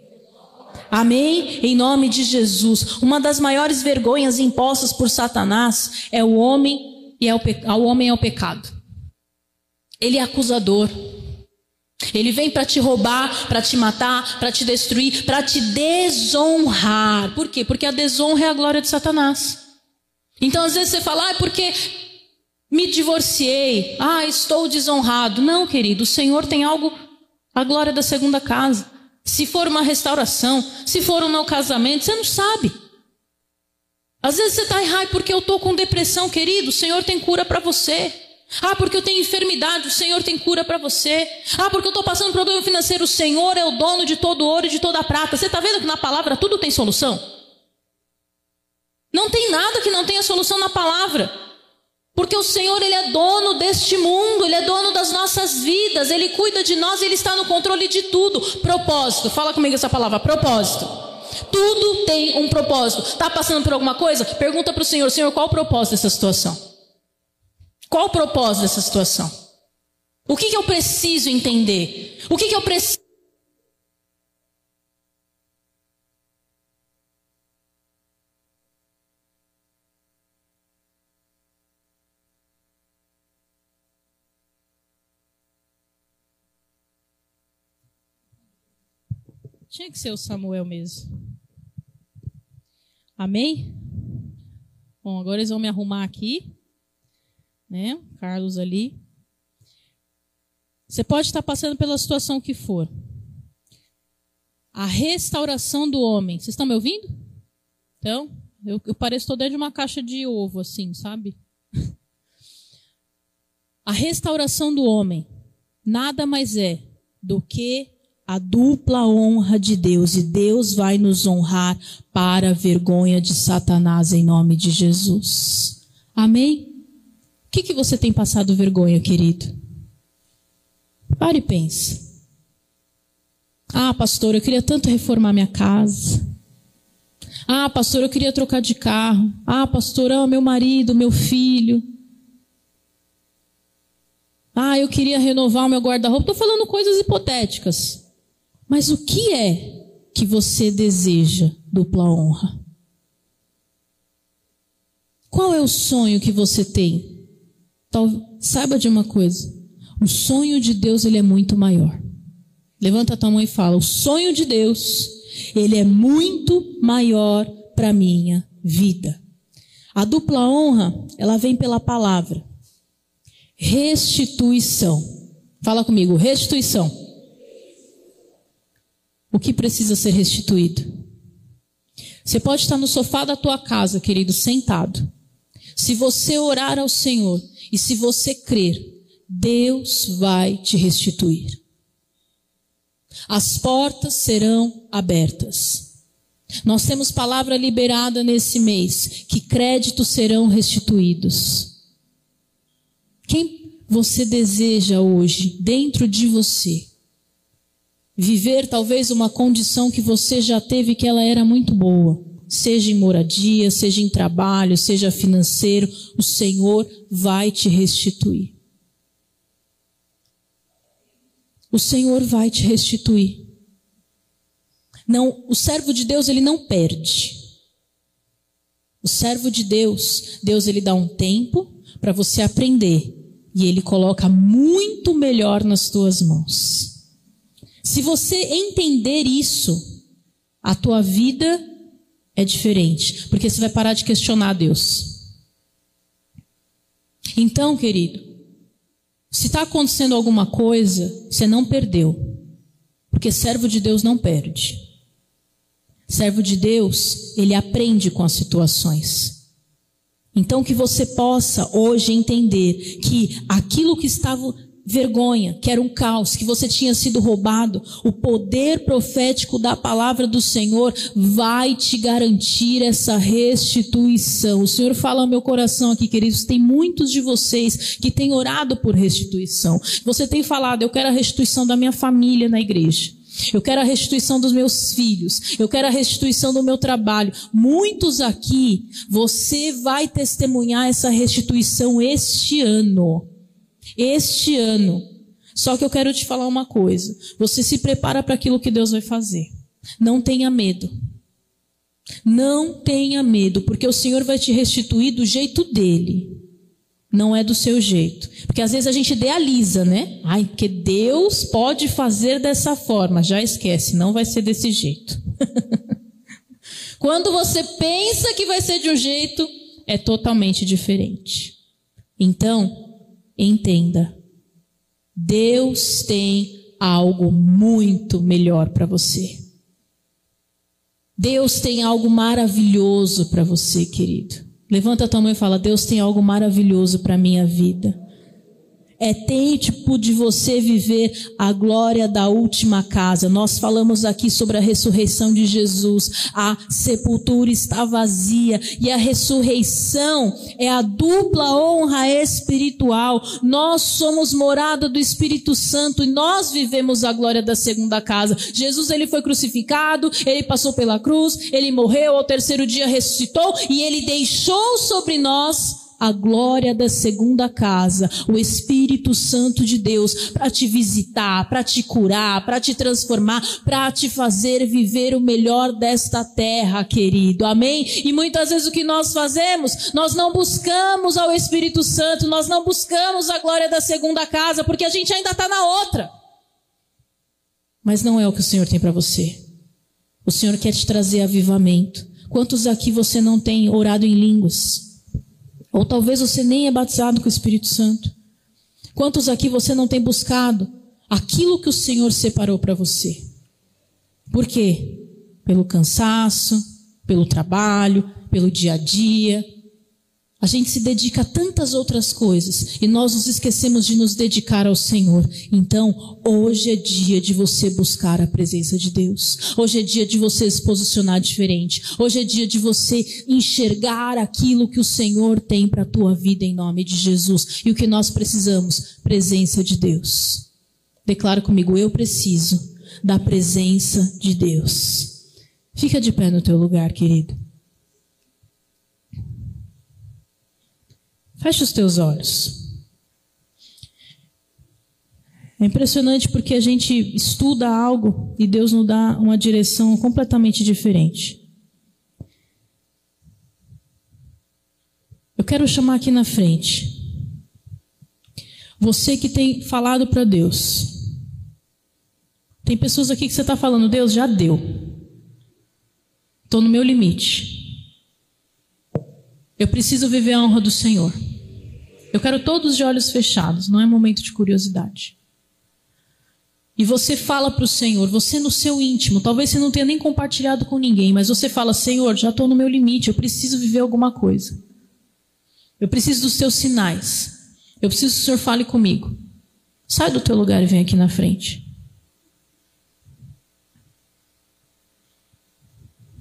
Amém? Em nome de Jesus. Uma das maiores vergonhas impostas por Satanás é o homem e é o, pe... o homem é o pecado. Ele é acusador. Ele vem para te roubar, para te matar, para te destruir, para te desonrar. Por quê? Porque a desonra é a glória de Satanás. Então às vezes você fala, ah, é porque me divorciei, ah, estou desonrado. Não, querido, o Senhor tem algo, a glória da segunda casa se for uma restauração, se for um novo casamento, você não sabe. Às vezes você está ai, porque eu estou com depressão, querido, o Senhor tem cura para você. Ah, porque eu tenho enfermidade, o Senhor tem cura para você. Ah, porque eu estou passando problema financeiro, o Senhor é o dono de todo ouro e de toda prata. Você está vendo que na palavra tudo tem solução? Não tem nada que não tenha solução na palavra. Porque o Senhor, Ele é dono deste mundo, Ele é dono das nossas vidas, Ele cuida de nós, Ele está no controle de tudo. Propósito, fala comigo essa palavra, propósito. Tudo tem um propósito. Está passando por alguma coisa? Pergunta para o Senhor, Senhor, qual o propósito dessa situação? Qual o propósito dessa situação? O que, que eu preciso entender? O que, que eu preciso Tinha que ser o Samuel mesmo. Amém? Bom, agora eles vão me arrumar aqui. Né? Carlos ali. Você pode estar passando pela situação que for. A restauração do homem. Vocês estão me ouvindo? Então, eu, eu pareço toda dentro de uma caixa de ovo, assim, sabe? A restauração do homem nada mais é do que a dupla honra de Deus e Deus vai nos honrar para a vergonha de Satanás em nome de Jesus. Amém? O que, que você tem passado vergonha, querido? Pare e pense. Ah, pastor, eu queria tanto reformar minha casa. Ah, pastor, eu queria trocar de carro. Ah, pastor, ah, meu marido, meu filho. Ah, eu queria renovar o meu guarda-roupa. Estou falando coisas hipotéticas. Mas o que é que você deseja dupla honra? Qual é o sonho que você tem? Saiba de uma coisa: o sonho de Deus ele é muito maior. Levanta a tua mão e fala: o sonho de Deus ele é muito maior para minha vida. A dupla honra ela vem pela palavra restituição. Fala comigo, restituição. O que precisa ser restituído? Você pode estar no sofá da tua casa, querido, sentado. Se você orar ao Senhor e se você crer, Deus vai te restituir. As portas serão abertas. Nós temos palavra liberada nesse mês que créditos serão restituídos. Quem você deseja hoje dentro de você viver talvez uma condição que você já teve que ela era muito boa, seja em moradia, seja em trabalho, seja financeiro, o Senhor vai te restituir. O Senhor vai te restituir. Não, o servo de Deus ele não perde. O servo de Deus, Deus ele dá um tempo para você aprender e ele coloca muito melhor nas tuas mãos. Se você entender isso, a tua vida é diferente, porque você vai parar de questionar Deus. Então, querido, se está acontecendo alguma coisa, você não perdeu, porque servo de Deus não perde. Servo de Deus, ele aprende com as situações. Então, que você possa hoje entender que aquilo que estava vergonha, que era um caos, que você tinha sido roubado, o poder profético da palavra do Senhor vai te garantir essa restituição. O Senhor fala ao meu coração aqui, queridos, tem muitos de vocês que têm orado por restituição. Você tem falado, eu quero a restituição da minha família na igreja. Eu quero a restituição dos meus filhos. Eu quero a restituição do meu trabalho. Muitos aqui, você vai testemunhar essa restituição este ano. Este ano. Só que eu quero te falar uma coisa. Você se prepara para aquilo que Deus vai fazer. Não tenha medo. Não tenha medo, porque o Senhor vai te restituir do jeito dele. Não é do seu jeito. Porque às vezes a gente idealiza, né? Ai, que Deus pode fazer dessa forma. Já esquece, não vai ser desse jeito. Quando você pensa que vai ser de um jeito, é totalmente diferente. Então, entenda. Deus tem algo muito melhor para você. Deus tem algo maravilhoso para você, querido. Levanta a tua mão e fala: Deus tem algo maravilhoso para minha vida. É tempo de você viver a glória da última casa. Nós falamos aqui sobre a ressurreição de Jesus. A sepultura está vazia e a ressurreição é a dupla honra espiritual. Nós somos morada do Espírito Santo e nós vivemos a glória da segunda casa. Jesus ele foi crucificado, ele passou pela cruz, ele morreu, ao terceiro dia ressuscitou e ele deixou sobre nós a glória da segunda casa, o Espírito Santo de Deus, para te visitar, para te curar, para te transformar, para te fazer viver o melhor desta terra, querido. Amém? E muitas vezes o que nós fazemos, nós não buscamos ao Espírito Santo, nós não buscamos a glória da segunda casa, porque a gente ainda está na outra. Mas não é o que o Senhor tem para você. O Senhor quer te trazer avivamento. Quantos aqui você não tem orado em línguas? Ou talvez você nem é batizado com o Espírito Santo. Quantos aqui você não tem buscado aquilo que o Senhor separou para você? Por quê? Pelo cansaço, pelo trabalho, pelo dia a dia, a gente se dedica a tantas outras coisas e nós nos esquecemos de nos dedicar ao Senhor. Então, hoje é dia de você buscar a presença de Deus. Hoje é dia de você se posicionar diferente. Hoje é dia de você enxergar aquilo que o Senhor tem para a tua vida em nome de Jesus. E o que nós precisamos? Presença de Deus. Declara comigo, eu preciso da presença de Deus. Fica de pé no teu lugar, querido. Feche os teus olhos. É impressionante porque a gente estuda algo e Deus nos dá uma direção completamente diferente. Eu quero chamar aqui na frente. Você que tem falado para Deus. Tem pessoas aqui que você está falando, Deus já deu. Estou no meu limite. Eu preciso viver a honra do Senhor. Eu quero todos de olhos fechados, não é momento de curiosidade. E você fala para o Senhor, você no seu íntimo, talvez você não tenha nem compartilhado com ninguém, mas você fala: Senhor, já estou no meu limite, eu preciso viver alguma coisa. Eu preciso dos seus sinais. Eu preciso que o Senhor fale comigo. Sai do teu lugar e vem aqui na frente.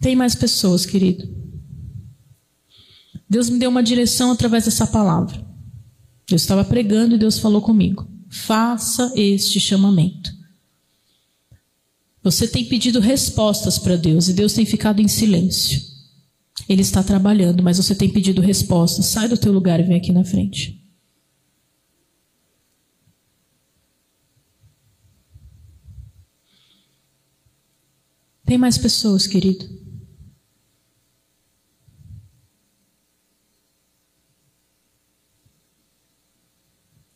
Tem mais pessoas, querido. Deus me deu uma direção através dessa palavra. Eu estava pregando e Deus falou comigo: faça este chamamento. Você tem pedido respostas para Deus e Deus tem ficado em silêncio. Ele está trabalhando, mas você tem pedido respostas. Sai do teu lugar e vem aqui na frente. Tem mais pessoas, querido?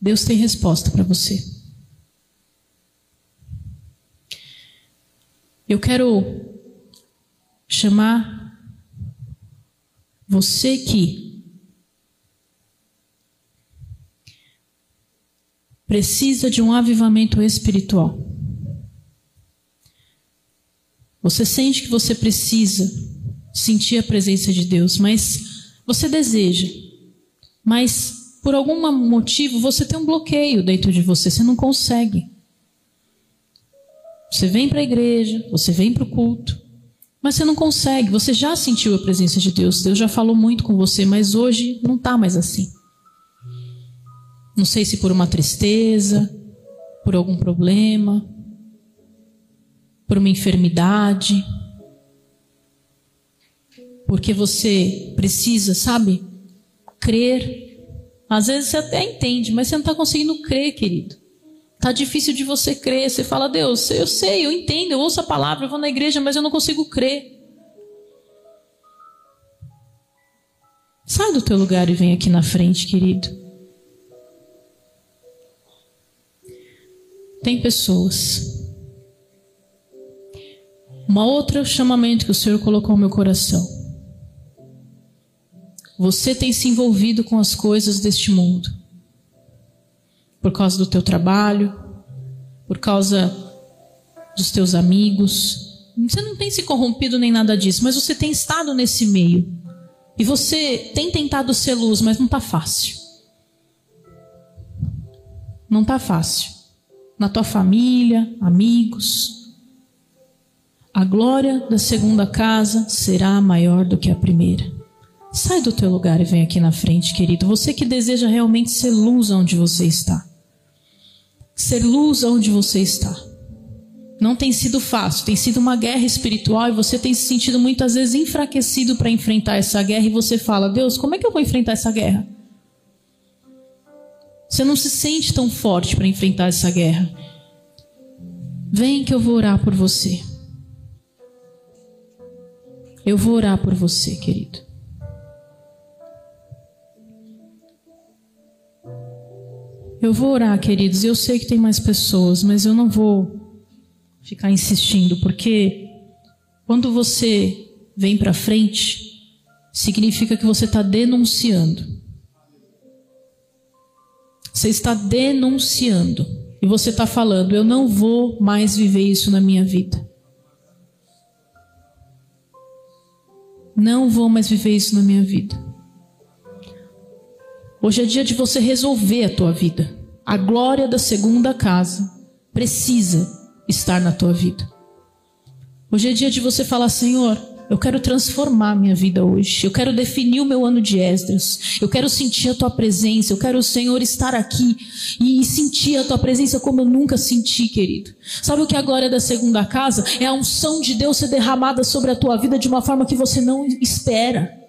Deus tem resposta para você. Eu quero chamar você que precisa de um avivamento espiritual. Você sente que você precisa sentir a presença de Deus, mas você deseja, mas por algum motivo você tem um bloqueio dentro de você, você não consegue. Você vem para a igreja, você vem para o culto, mas você não consegue. Você já sentiu a presença de Deus, Deus já falou muito com você, mas hoje não está mais assim. Não sei se por uma tristeza, por algum problema, por uma enfermidade, porque você precisa, sabe, crer. Às vezes você até entende, mas você não está conseguindo crer, querido. Tá difícil de você crer. Você fala, Deus, eu sei, eu entendo, eu ouço a palavra, eu vou na igreja, mas eu não consigo crer. Sai do teu lugar e vem aqui na frente, querido. Tem pessoas. Uma outra chamamento que o Senhor colocou no meu coração. Você tem se envolvido com as coisas deste mundo. Por causa do teu trabalho, por causa dos teus amigos. Você não tem se corrompido nem nada disso, mas você tem estado nesse meio. E você tem tentado ser luz, mas não está fácil. Não está fácil. Na tua família, amigos. A glória da segunda casa será maior do que a primeira. Sai do teu lugar e vem aqui na frente, querido. Você que deseja realmente ser luz onde você está. Ser luz onde você está. Não tem sido fácil, tem sido uma guerra espiritual e você tem se sentido muitas vezes enfraquecido para enfrentar essa guerra e você fala: Deus, como é que eu vou enfrentar essa guerra? Você não se sente tão forte para enfrentar essa guerra. Vem que eu vou orar por você. Eu vou orar por você, querido. Eu vou orar, queridos. Eu sei que tem mais pessoas, mas eu não vou ficar insistindo, porque quando você vem para frente, significa que você está denunciando. Você está denunciando. E você está falando: eu não vou mais viver isso na minha vida. Não vou mais viver isso na minha vida. Hoje é dia de você resolver a tua vida. A glória da segunda casa precisa estar na tua vida. Hoje é dia de você falar, Senhor, eu quero transformar minha vida hoje. Eu quero definir o meu ano de Esdras. Eu quero sentir a tua presença. Eu quero, Senhor, estar aqui e sentir a tua presença como eu nunca senti, querido. Sabe o que é a glória da segunda casa? É a unção de Deus ser derramada sobre a tua vida de uma forma que você não espera.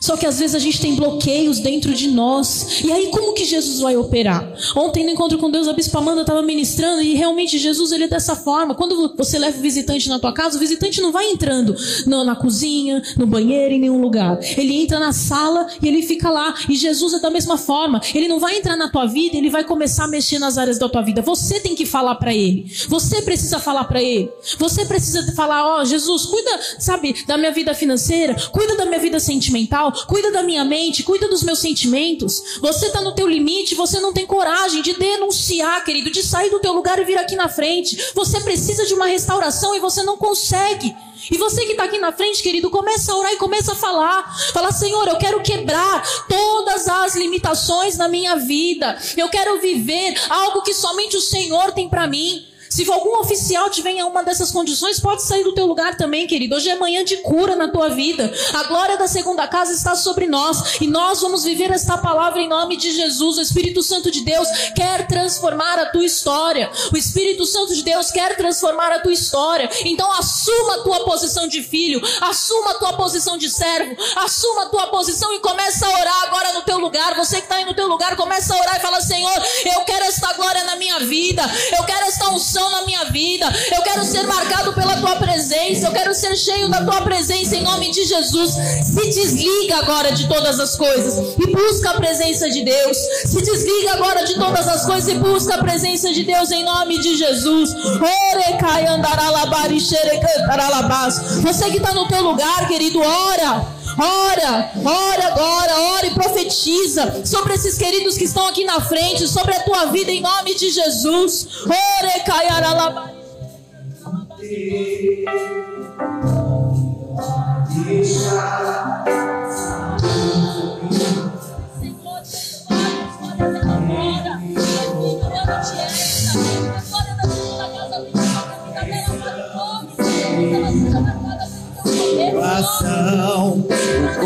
Só que às vezes a gente tem bloqueios dentro de nós. E aí como que Jesus vai operar? Ontem no encontro com Deus, a Bispa Amanda estava ministrando e realmente Jesus ele é dessa forma. Quando você leva o visitante na tua casa, o visitante não vai entrando no, na cozinha, no banheiro, em nenhum lugar. Ele entra na sala e ele fica lá. E Jesus é da mesma forma. Ele não vai entrar na tua vida, ele vai começar a mexer nas áreas da tua vida. Você tem que falar para ele. Você precisa falar para ele. Você precisa falar, ó, oh, Jesus, cuida, sabe, da minha vida financeira, cuida da minha vida sentimental, cuida da minha mente, cuida dos meus sentimentos. Você está no teu limite, você não tem coragem de denunciar, querido, de sair do teu lugar e vir aqui na frente. Você precisa de uma restauração e você não consegue. E você que está aqui na frente, querido, começa a orar e começa a falar. Fala, Senhor, eu quero quebrar todas as limitações na minha vida. Eu quero viver algo que somente o Senhor tem para mim. Se algum oficial tiver em uma dessas condições, pode sair do teu lugar também, querido. Hoje é manhã de cura na tua vida. A glória da segunda casa está sobre nós. E nós vamos viver esta palavra em nome de Jesus. O Espírito Santo de Deus quer transformar a tua história. O Espírito Santo de Deus quer transformar a tua história. Então assuma a tua posição de filho. Assuma a tua posição de servo. Assuma a tua posição e começa a orar agora no teu lugar. Você que está aí no teu lugar, começa a orar e fala: Senhor, eu quero esta glória na minha vida. Eu quero esta unção na minha vida. Eu quero ser marcado pela tua presença. Eu quero ser cheio da tua presença em nome de Jesus. Se desliga agora de todas as coisas e busca a presença de Deus. Se desliga agora de todas as coisas e busca a presença de Deus em nome de Jesus. Você que está no teu lugar, querido, ora. Ora, ora agora, ora e profetiza sobre esses queridos que estão aqui na frente, sobre a tua vida em nome de Jesus. Ore caiaralaba. Senhor, não, o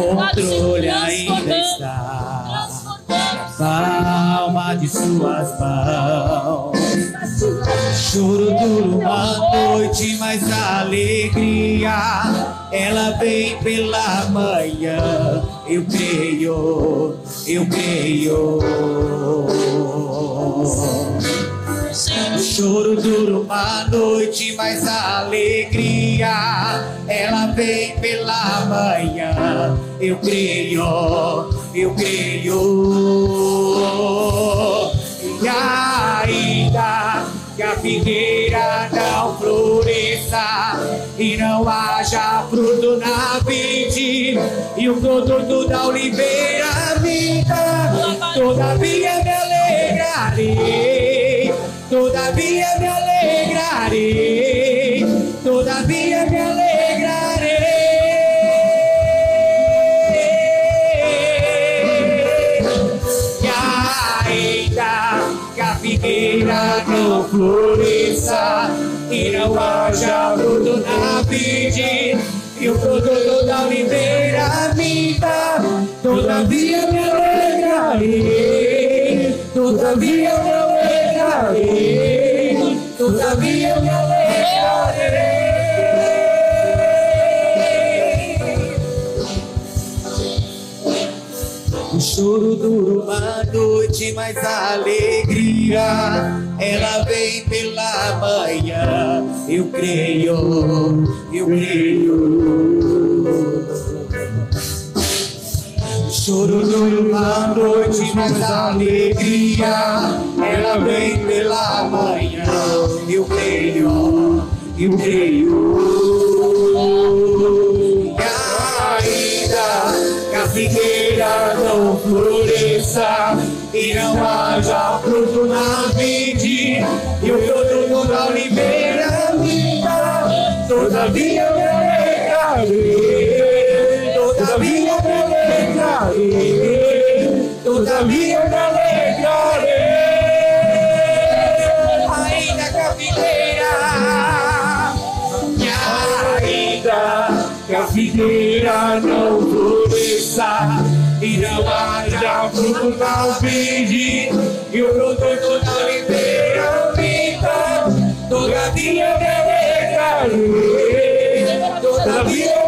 controle ainda está na palma de suas mãos. Choro duro uma noite, mas a alegria ela vem pela manhã. Eu creio, eu creio. Choro duro uma noite, mas a alegria ela vem pela manhã. Eu creio, eu creio. E ainda que a figueira não floresça e não haja fruto na vide e o produto da oliveira minta, todavia me alegrarei, todavia me alegrarei, todavia me alegrarei. E ainda a não floresça e não haja fruto na vide e o produto da oliveira minta, todavia me alegrarei, todavia me alegrarei, todavia me alegrarei. O choro dura uma noite, mas a alegria ela vem pela manhã. Eu creio, eu creio. Choro dura uma noite, mas a alegria ela vem pela manhã. Eu creio, eu creio. E ainda que a figueira não floresça e não haja fruto na vide e o produto da oliveira minta, todavia me alegrarei, alegrarei, todavia me alegrarei. Ainda que a e ainda que a figueira não floresça e não haja fruto na vide e o produto da oliveira minta, todavia me alegrarei, todavia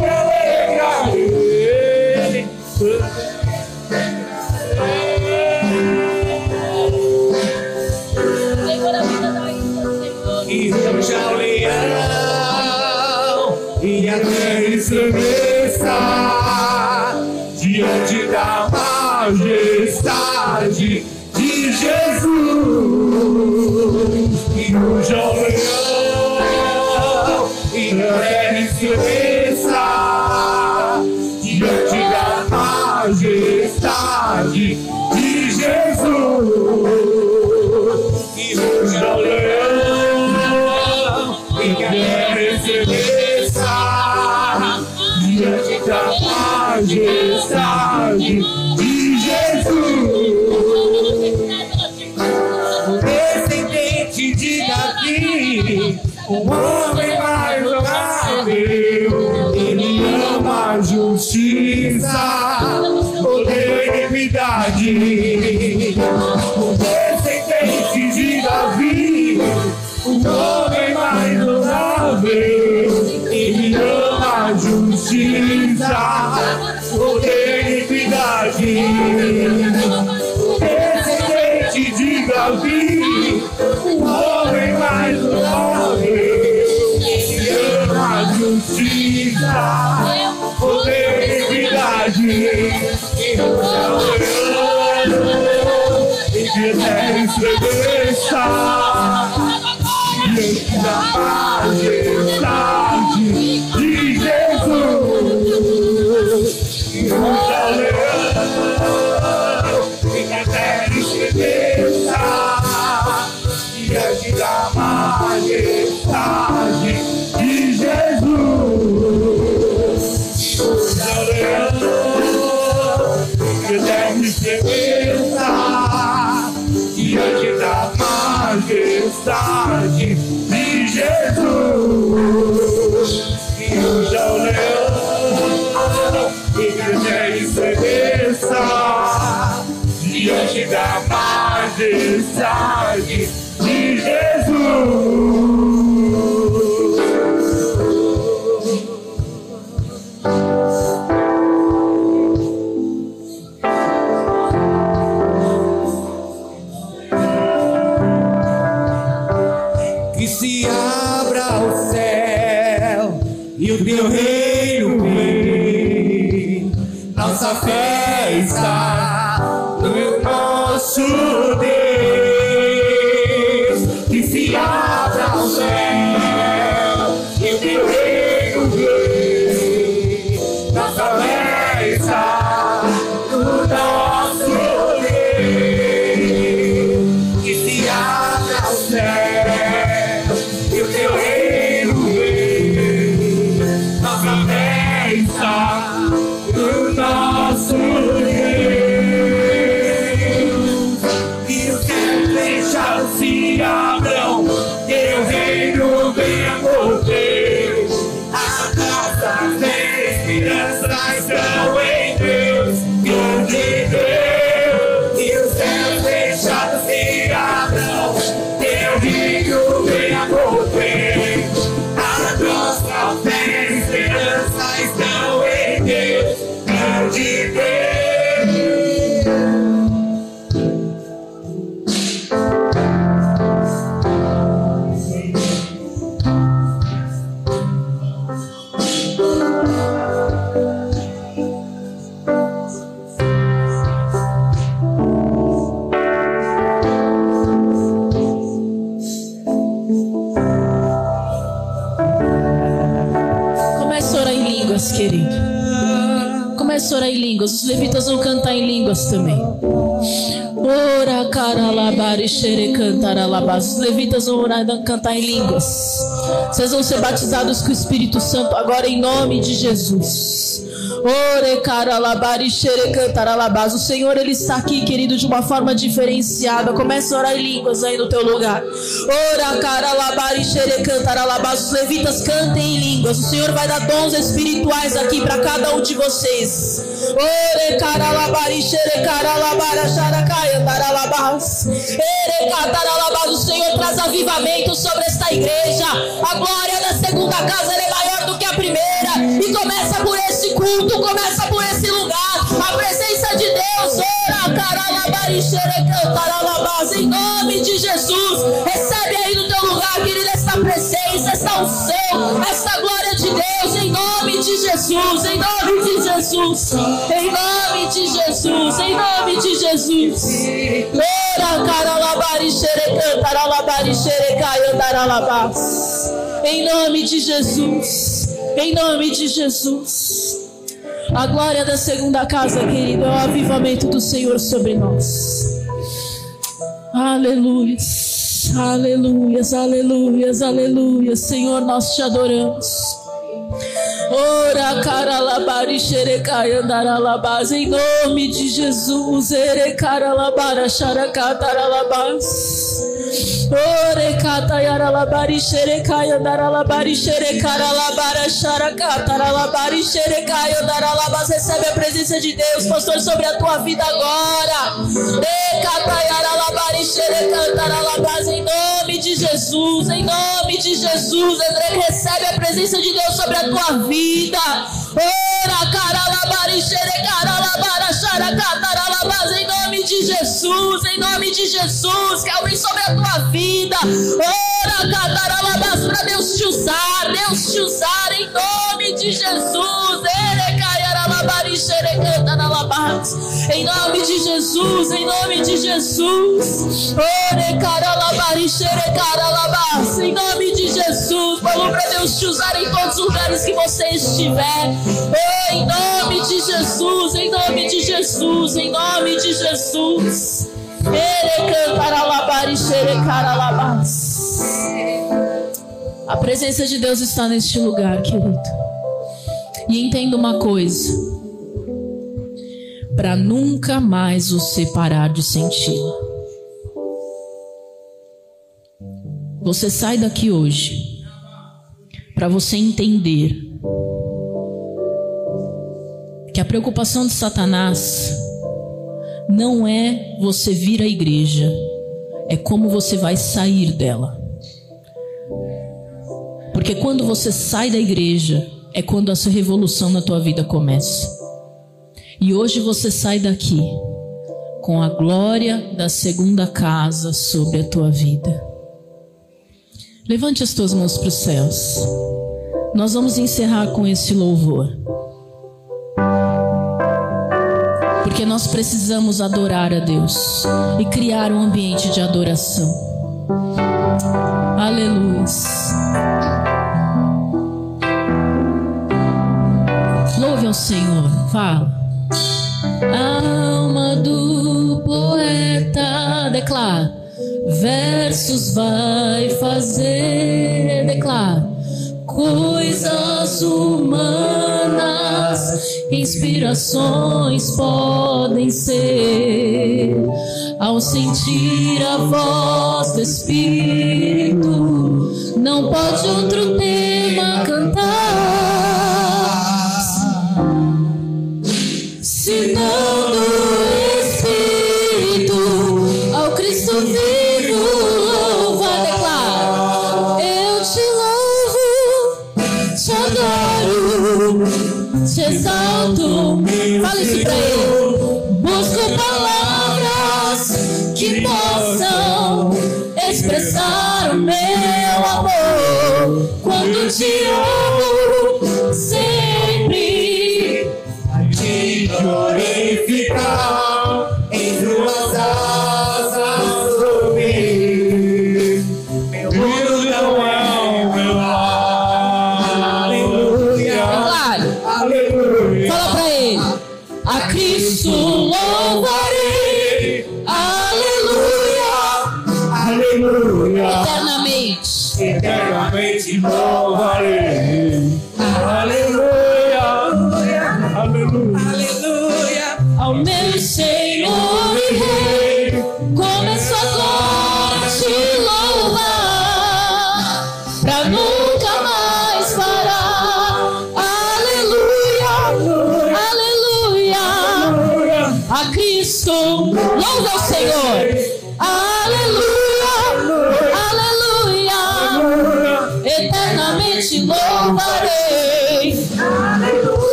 leão e a terra estremeça diante da majestade Os levitas vão cantar em línguas também. Ora, caralabari, xere, cantaralabás. Os levitas vão orar cantar em línguas. Vocês vão ser batizados com o Espírito Santo agora em nome de Jesus. Ore. O Senhor, Ele está aqui, querido, de uma forma diferenciada. Comece a orar em línguas aí no teu lugar. Os levitas cantem em línguas. O Senhor vai dar dons espirituais aqui para cada um de vocês. Ore. O Senhor traz avivamento sobre esta igreja. A glória da segunda casa é maior do que a primeira. E começa por esse culto, começa por esse lugar. A presença de Deus. Ora. Em nome de Jesus. Recebe aí no teu lugar, querido, esta presença, esta unção, esta glória de Deus. Em nome de Jesus. Em nome de Jesus. Em nome de Jesus. Em nome de Jesus. Ora, caralabari, xere, cantaralabari, xere, cantaralabás. Em nome de Jesus. Em nome de Jesus. A glória da segunda casa, querido, é o avivamento do Senhor sobre nós. Aleluias, aleluias, aleluias, aleluias. Senhor, nós te adoramos. Ora, caralabari, xerecai, andaralabás, em nome de Jesus. Erecaralabara, xaracataralabás. Ore catayaralabari xerecai andaralabari xerecaralabara xaracataralabari xerecai andaralabas recebe a presença de Deus pastor sobre a tua vida agora E catayaralabari xerecantaralabas em nome de Jesus em nome de Jesus André recebe a presença de Deus sobre a tua vida Ora caralabari xerecaralabara xaracataralabas em nome de Jesus em nome de Jesus que alguém sobre a tua vida. Ora, cataralabas, para Deus te usar, Deus te usar em nome de Jesus. Erecaiaralabari, xerecantaralabas. Em nome de Jesus, em nome de Jesus. Ore, caralabari, xerecaralabas. Vamos para Deus te usar em todos os lugares que você estiver. Oh, em nome de Jesus, em nome de Jesus, em nome de Jesus. A presença de Deus está neste lugar, querido. E entenda uma coisa: para nunca mais você parar de senti-la. Você sai daqui hoje para você entender que a preocupação de Satanás não é você vir à igreja, é como você vai sair dela. Porque quando você sai da igreja, é quando a sua revolução na tua vida começa. E hoje você sai daqui com a glória da segunda casa sobre a tua vida. Levante as tuas mãos para os céus. Nós vamos encerrar com esse louvor. Porque nós precisamos adorar a Deus e criar um ambiente de adoração. Aleluia. Louve ao Senhor. Fala. Alma do poeta, declara. Versos vai fazer, declara. Coisas humanas, inspirações podem ser. Ao sentir a voz do Espírito, não pode outro tema amor. Quando te amo, sempre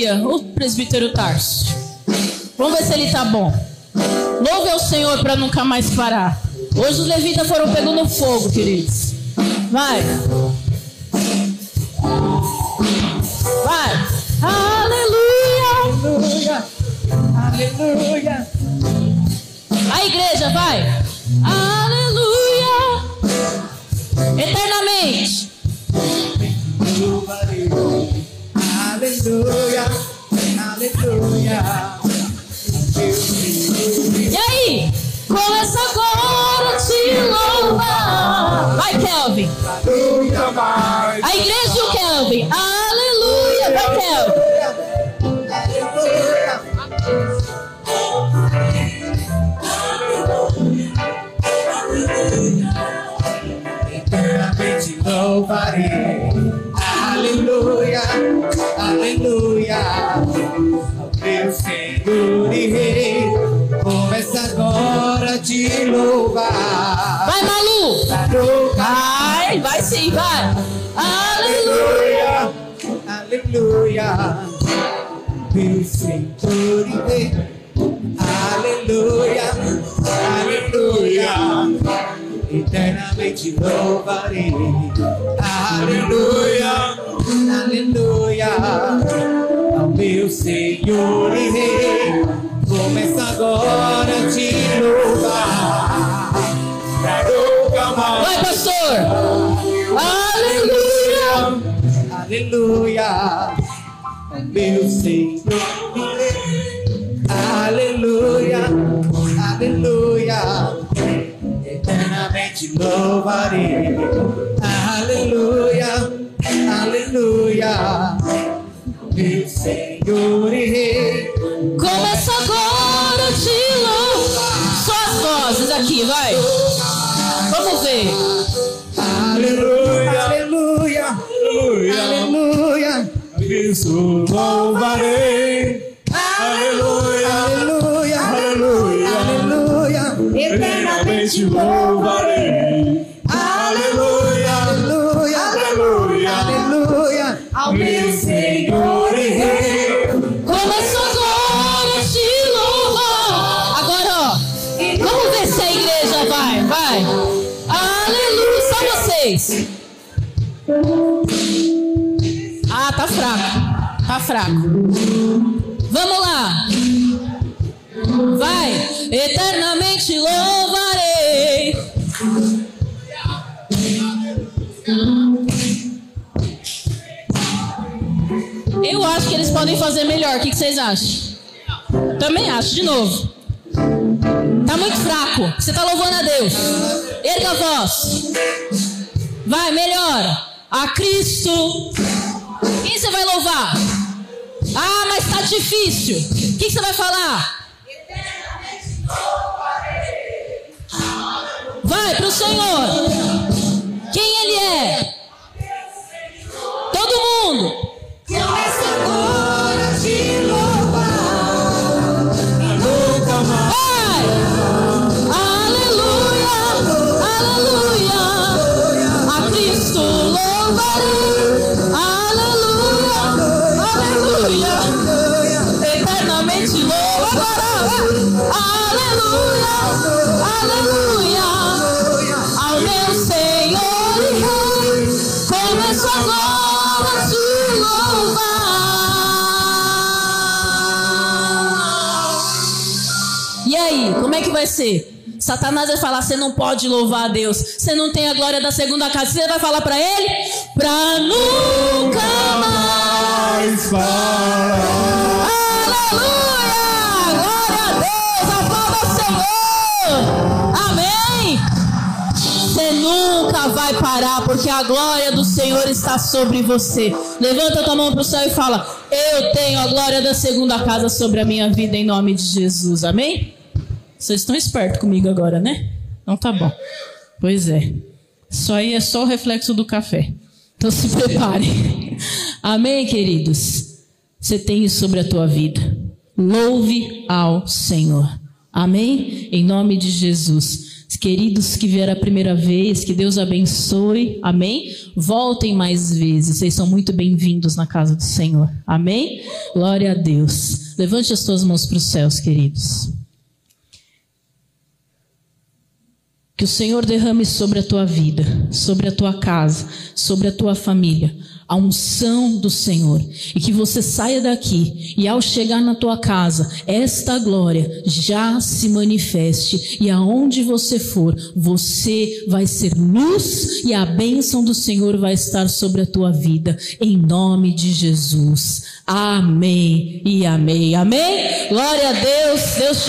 bateria, o presbítero Tarso. Vamos ver se ele tá bom. Louve ao Senhor para nunca mais parar. Hoje os levitas foram pegando fogo, queridos. Vai. Vai. Aleluia. Aleluia. A igreja, vai. Aleluia. Eternamente. Aleluia. E aí? Começa agora a te louvar. Vai, Kelvin. Nunca mais. A igreja e o Kelvin. Aleluia. Vai, Kelvin. Aleluia. Aleluia. Rei. Começa agora te louvar. Vai, Malu. Vai, vai sim, vai. Aleluia. Aleluia. Meu Senhor e. Aleluia. Aleluia. Eternamente louvarei. Aleluia. Aleluia. Ao meu Senhor e Rei. Começa agora a te louvar. Pra nunca mais. Vai, pastor. Aleluia. Aleluia. Meu Senhor. Aleluia. Aleluia. Eternamente louvarei. Aleluia. Aleluia. Meu Senhor e Rei. Começa agora aqui, vai. Vamos ver. Aleluia, aleluia, aleluia, aleluia. Isso louvarei. Aleluia, aleluia, aleluia, aleluia. Eternamente louvarei. Ah, tá fraco. Tá fraco. Vamos lá. Vai. Eternamente louvarei. Eu acho que eles podem fazer melhor. O que que vocês acham? Também acho, de novo. Tá muito fraco. Você tá louvando a Deus. Erga a voz. Vai, melhora. A Cristo. Quem você vai louvar? Ah, mas tá difícil. O que você vai falar? Vai pro Senhor. Quem Ele é? Todo mundo. Vai ser? Satanás vai falar: você não pode louvar a Deus, você não tem a glória da segunda casa. Você vai falar para ele? Pra nunca mais parar. Aleluia! Glória a Deus! Aplauda o Senhor! Amém! Você nunca vai parar, porque a glória do Senhor está sobre você. Levanta tua mão para o céu e fala: Eu tenho a glória da segunda casa sobre a minha vida, em nome de Jesus. Amém? Vocês estão espertos comigo agora, né? Então tá bom. Pois é. Isso aí é só o reflexo do café. Então se prepare. Amém, queridos? Você tem isso sobre a tua vida. Louve ao Senhor. Amém? Em nome de Jesus. Queridos que vieram a primeira vez, que Deus abençoe. Amém? Voltem mais vezes. Vocês são muito bem-vindos na casa do Senhor. Amém? Glória a Deus. Levante as tuas mãos para os céus, queridos. Que o Senhor derrame sobre a tua vida, sobre a tua casa, sobre a tua família, a unção do Senhor. E que você saia daqui e ao chegar na tua casa, esta glória já se manifeste. E aonde você for, você vai ser luz e a bênção do Senhor vai estar sobre a tua vida. Em nome de Jesus. Amém e amém. Amém. Glória a Deus. Deus te